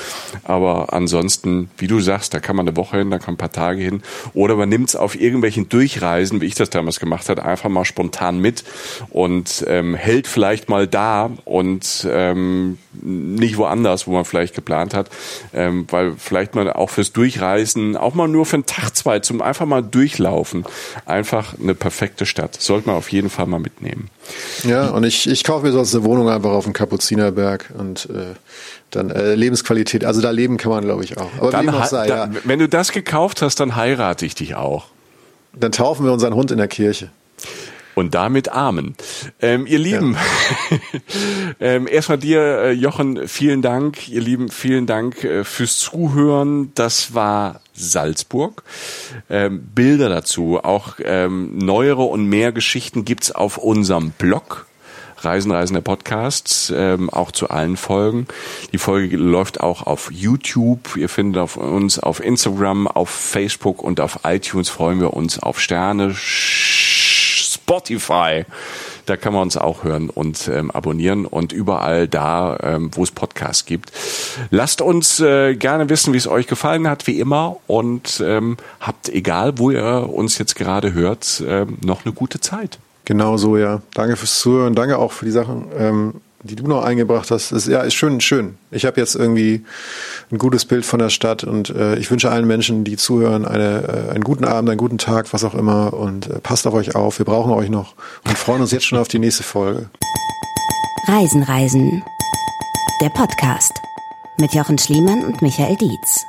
Speaker 2: Aber ansonsten, wie du sagst, da kann man eine Woche hin, da kann ein paar Tage hin. Oder man nimmt es auf irgendwelchen Durchreisen, wie ich das damals gemacht habe, einfach mal spontan mit und ähm, hält vielleicht mal da und ähm, nicht woanders, wo man vielleicht geplant hat. Ähm, weil vielleicht mal auch fürs Durchreisen, auch mal nur für einen Tag, zwei, zum einfach mal durchlaufen. Einfach eine perfekte Stadt. Sollte man auf jeden Fall mal mitnehmen.
Speaker 3: Ja, und ich, ich kaufe mir sonst eine Wohnung einfach auf dem Kapuzinerberg und äh, dann äh, Lebensqualität, also da leben kann man, glaube ich, auch.
Speaker 2: Aber dann, auch sei, da, ja. Wenn du das gekauft hast, dann heirate ich dich auch.
Speaker 3: Dann taufen wir unseren Hund in der Kirche.
Speaker 2: Und damit Amen. Ähm, ihr Lieben, ja. ähm, erstmal dir, äh, Jochen, vielen Dank. Ihr Lieben, vielen Dank äh, fürs Zuhören. Das war Salzburg. Ähm, Bilder dazu, auch ähm, neuere und mehr Geschichten gibt's auf unserem Blog. Reisen, Reisen der Podcasts, ähm, auch zu allen Folgen. Die Folge läuft auch auf YouTube. Ihr findet auf uns auf Instagram, auf Facebook und auf iTunes freuen wir uns auf Sterne. Spotify. Da kann man uns auch hören und ähm, abonnieren und überall da, ähm, wo es Podcasts gibt. Lasst uns äh, gerne wissen, wie es euch gefallen hat, wie immer. Und ähm, habt, egal wo ihr uns jetzt gerade hört, ähm, noch eine gute Zeit.
Speaker 3: Genau so, ja. Danke fürs Zuhören. Danke auch für die Sachen, ähm, die du noch eingebracht hast. Das, ja, ist schön, schön. Ich habe jetzt irgendwie ein gutes Bild von der Stadt und äh, ich wünsche allen Menschen, die zuhören, eine, äh, einen guten Abend, einen guten Tag, was auch immer und äh, passt auf euch auf. Wir brauchen euch noch und freuen uns jetzt schon auf die nächste Folge.
Speaker 1: Reisen, Reisen. Der Podcast mit Jochen Schliemann und Michael Dietz.